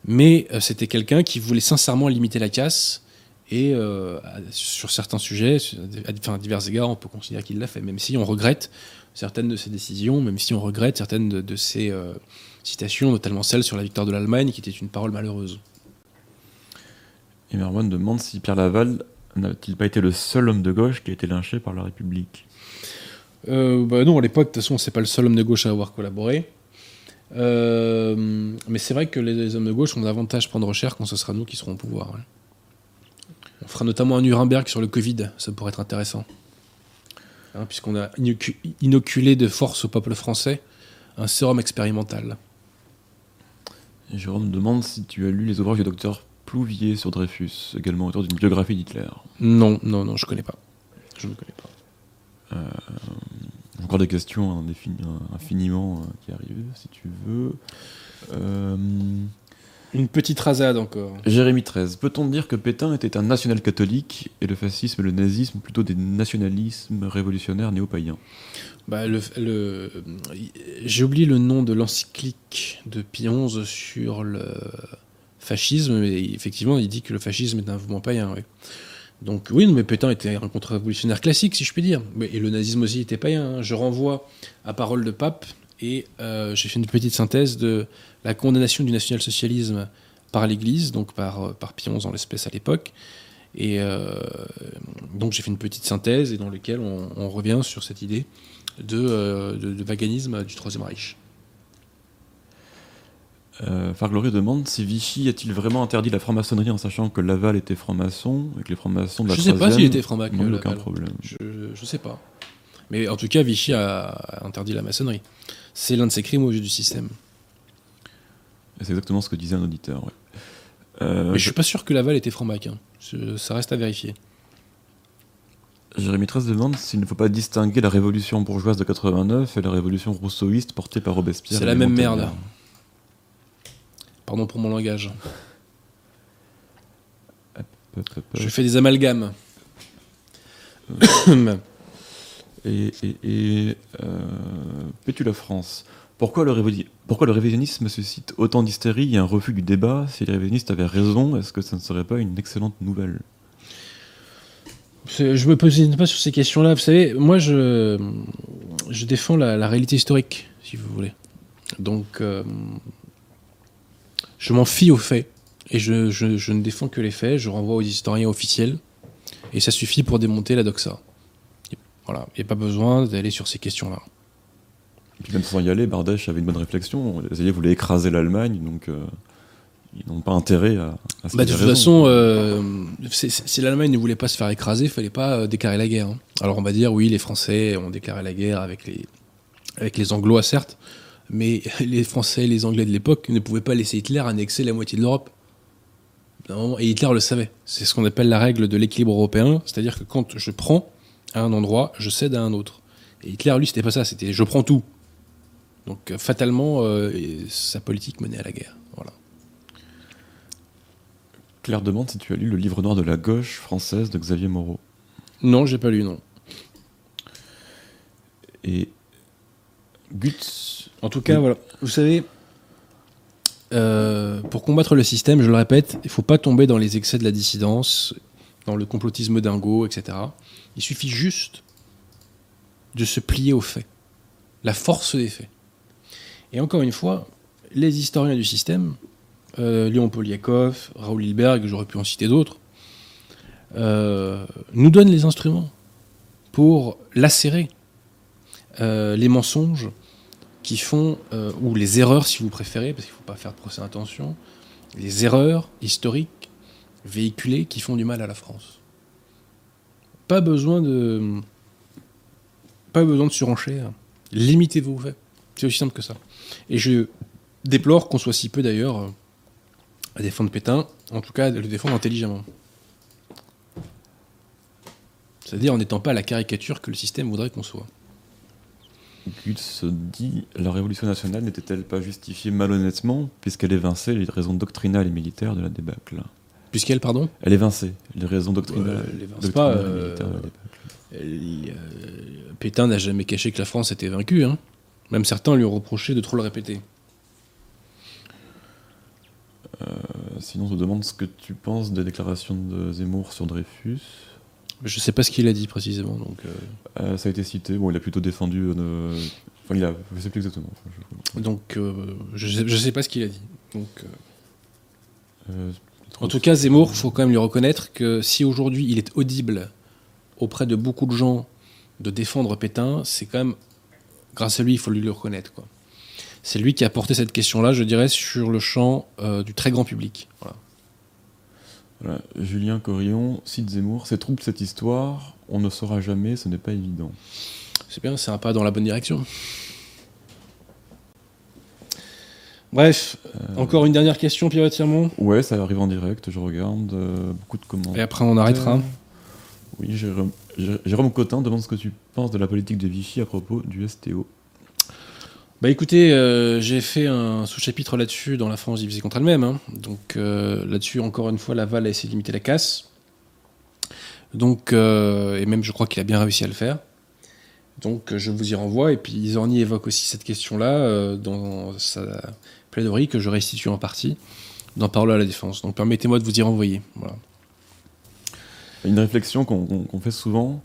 mais euh, c'était quelqu'un qui voulait sincèrement limiter la casse, et euh, sur certains sujets, à divers égards, on peut considérer qu'il l'a fait, même si on regrette certaines de ses décisions, même si on regrette certaines de, de ses euh, citations, notamment celle sur la victoire de l'Allemagne, qui était une parole malheureuse. Et Merwan demande si Pierre Laval n'a-t-il pas été le seul homme de gauche qui a été lynché par la République. Euh, bah non, à l'époque, de toute façon, c'est pas le seul homme de gauche à avoir collaboré. Euh, mais c'est vrai que les, les hommes de gauche ont davantage prendre cher quand ce sera nous qui serons au pouvoir. ouais. On fera notamment un Nuremberg sur le Covid, ça pourrait être intéressant. Hein, Puisqu'on a inocu- inoculé de force au peuple français un sérum expérimental. Jérôme demande si tu as lu les ouvrages du docteur Plouvier sur Dreyfus, également auteur d'une biographie d'Hitler. Non, non, non, je connais pas. Je ne connais pas. Encore des questions infiniment euh, qui arrivent, si tu veux. Euh, Une petite rasade encore. Jérémy 13. Peut-on dire que Pétain était un national catholique et le fascisme et le nazisme plutôt des nationalismes révolutionnaires néo-païens? Bah, le, le- j'ai oublié le nom de l'encyclique de Pie XI sur le fascisme, mais effectivement, il dit que le fascisme est un mouvement païen. ouais. Donc oui, mais Pétain était un contre-révolutionnaire classique, si je puis dire. Et le nazisme aussi était païen. hein. Je renvoie à Parole de Pape et euh, j'ai fait une petite synthèse de la condamnation du national-socialisme par l'Église, donc par, euh, par XI en l'espèce à l'époque. Et euh, donc j'ai fait une petite synthèse et dans laquelle on, on revient sur cette idée de, euh, de, de vaganisme du Troisième Reich. Euh, Farglory demande si Vichy a-t-il vraiment interdit la franc-maçonnerie en sachant que Laval était franc-maçon et que les francs-maçons de la Je sais pas s'il était euh, aucun Laval. problème. Je, je sais pas. Mais en tout cas, Vichy a, a interdit la maçonnerie. C'est l'un de ses crimes au vu du système. C'est exactement ce que disait un auditeur. ouais. Euh, Mais je suis pas sûr que Laval était franc-mac. hein. Ça reste à vérifier. Jérémy 13 demande s'il ne faut pas distinguer la révolution bourgeoise de 89 et la révolution rousseauiste portée par Robespierre. C'est la même Montaigne. merde. Pardon pour mon langage. Je fais des amalgames. Et, et, et euh, Pétula France. Pourquoi le, révisionnisme suscite autant d'hystérie et un refus du débat Si les révisionnistes avaient raison, est-ce que ça ne serait pas une excellente nouvelle? Je me positionne pas sur ces questions-là. Vous savez, moi, je, défends la, réalité historique, si vous voulez. Donc, euh, je m'en fie aux faits. Et je ne défends que les faits. Je renvoie aux historiens officiels. Et ça suffit pour démonter la doxa. Voilà. Il n'y a pas besoin d'aller sur ces questions-là. Et puis même sans y aller, Bardèche avait une bonne réflexion. Les Alliés voulaient écraser l'Allemagne, donc euh, ils n'ont pas intérêt à, à Bah, de toute raison. façon, euh, c'est- c'est- si l'Allemagne ne voulait pas se faire écraser, il fallait pas euh, déclarer la guerre. hein. Alors on va dire, oui, les Français ont déclaré la guerre avec les, avec les Anglois, certes, mais les Français et les Anglais de l'époque ne pouvaient pas laisser Hitler annexer la moitié de l'Europe. Et Hitler le savait. C'est ce qu'on appelle la règle de l'équilibre européen, c'est-à-dire que quand je prends à un endroit, je cède à un autre. Et Hitler, lui, c'était pas ça, c'était je prends tout. Donc euh, fatalement, euh, sa politique menait à la guerre. Voilà. Claire demande si tu as lu le livre noir de la gauche française de Xavier Moreau. Non, j'ai pas lu, non. Et Guts, En tout cas, Oui. voilà. Vous savez, euh, pour combattre le système, je le répète, il faut pas tomber dans les excès de la dissidence, dans le complotisme dingo, etc. Il suffit juste de se plier aux faits, la force des faits. Et encore une fois, les historiens du système, euh, Léon Poliakov, Raoul Hilberg, j'aurais pu en citer d'autres, euh, nous donnent les instruments pour lacérer euh, les mensonges qui font, ou les erreurs si vous préférez, parce qu'il ne faut pas faire de procès d'intention, les erreurs historiques véhiculées qui font du mal à la France. Pas besoin de. Pas besoin de surenchère. Limitez-vous aux faits. C'est aussi simple que ça. Et je déplore qu'on soit si peu d'ailleurs euh, à défendre Pétain, en tout cas à le défendre intelligemment. C'est-à-dire en n'étant pas la caricature que le système voudrait qu'on soit. Guts dit La Révolution nationale n'était-elle pas justifiée malhonnêtement, puisqu'elle évinçait les raisons doctrinales et militaires de la débâcle? Puisqu'elle, pardon? Elle évinçait les raisons doctrinales, pas, et euh, militaires de la débâcle. Il, euh, Pétain n'a jamais caché que la France était vaincue. hein. Même certains lui ont reproché de trop le répéter. Euh, sinon, on te demande ce que tu penses des déclarations de Zemmour sur Dreyfus. Je ne sais pas ce qu'il a dit précisément. Donc, euh, Euh, ça a été cité. Bon, il a plutôt défendu. euh, Enfin, il a. Je sais plus exactement. Enfin, je- donc je ne sais pas ce qu'il a dit. Donc, En tout cas, Zemmour, faut quand même lui reconnaître que si aujourd'hui il est audible auprès de beaucoup de gens de défendre Pétain, c'est quand même grâce à lui, il faut lui le reconnaître. quoi. C'est lui qui a porté cette question-là, je dirais, sur le champ euh, du très grand public. Voilà. Voilà. Julien Corillon cite Zemmour. C'est trouble cette histoire. On ne saura jamais. Ce n'est pas évident. C'est bien, c'est un pas dans la bonne direction. Bref, encore une dernière question, Pierre Tirmont, Ouais, ça arrive en direct. Je regarde. euh, beaucoup de commentaires. et après on arrêtera. Oui, Jérôme, Jé- Jérôme Cotin demande ce que tu penses de la politique de Vichy à propos du STO. Bah écoutez, euh, j'ai fait un sous-chapitre là-dessus dans La France divisée contre elle-même. hein. Donc euh, là-dessus, encore une fois, Laval a essayé de limiter la casse. Donc, euh, et même je crois qu'il a bien réussi à le faire. Donc je vous y renvoie. Et puis Zorni évoque aussi cette question-là dans sa plaidoirie que je restitue en partie dans Parole à la défense. Donc permettez-moi de vous y renvoyer. Voilà. Une réflexion qu'on fait souvent,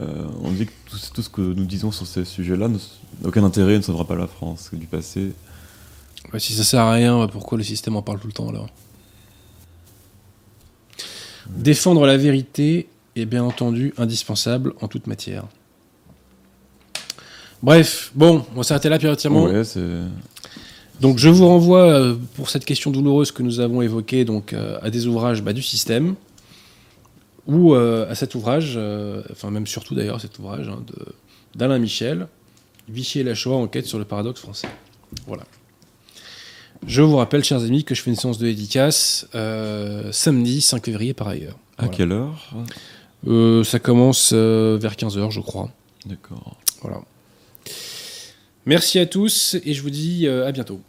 euh, on dit que tout, tout ce que nous disons sur ces sujets-là n'a aucun intérêt, ne sauvera pas la France, du passé. Ouais, si ça sert à rien, pourquoi le système en parle tout le temps alors? Défendre la vérité est bien entendu indispensable en toute matière. Bref, bon, on va s'arrêter là, Pierre. Ouais. Donc je vous renvoie euh, pour cette question douloureuse que nous avons évoquée donc euh, à des ouvrages bah, du système ou euh, à cet ouvrage, euh, enfin même surtout d'ailleurs cet ouvrage hein, de- d'Alain Michel, Vichy et la Shoah, enquête sur le paradoxe français. Voilà. Je vous rappelle, chers amis, que je fais une séance de dédicace euh, samedi 5 février par ailleurs. À Voilà. quelle heure? Euh, ça commence euh, vers 15h, je crois. D'accord. Voilà. Merci à tous et je vous dis à bientôt.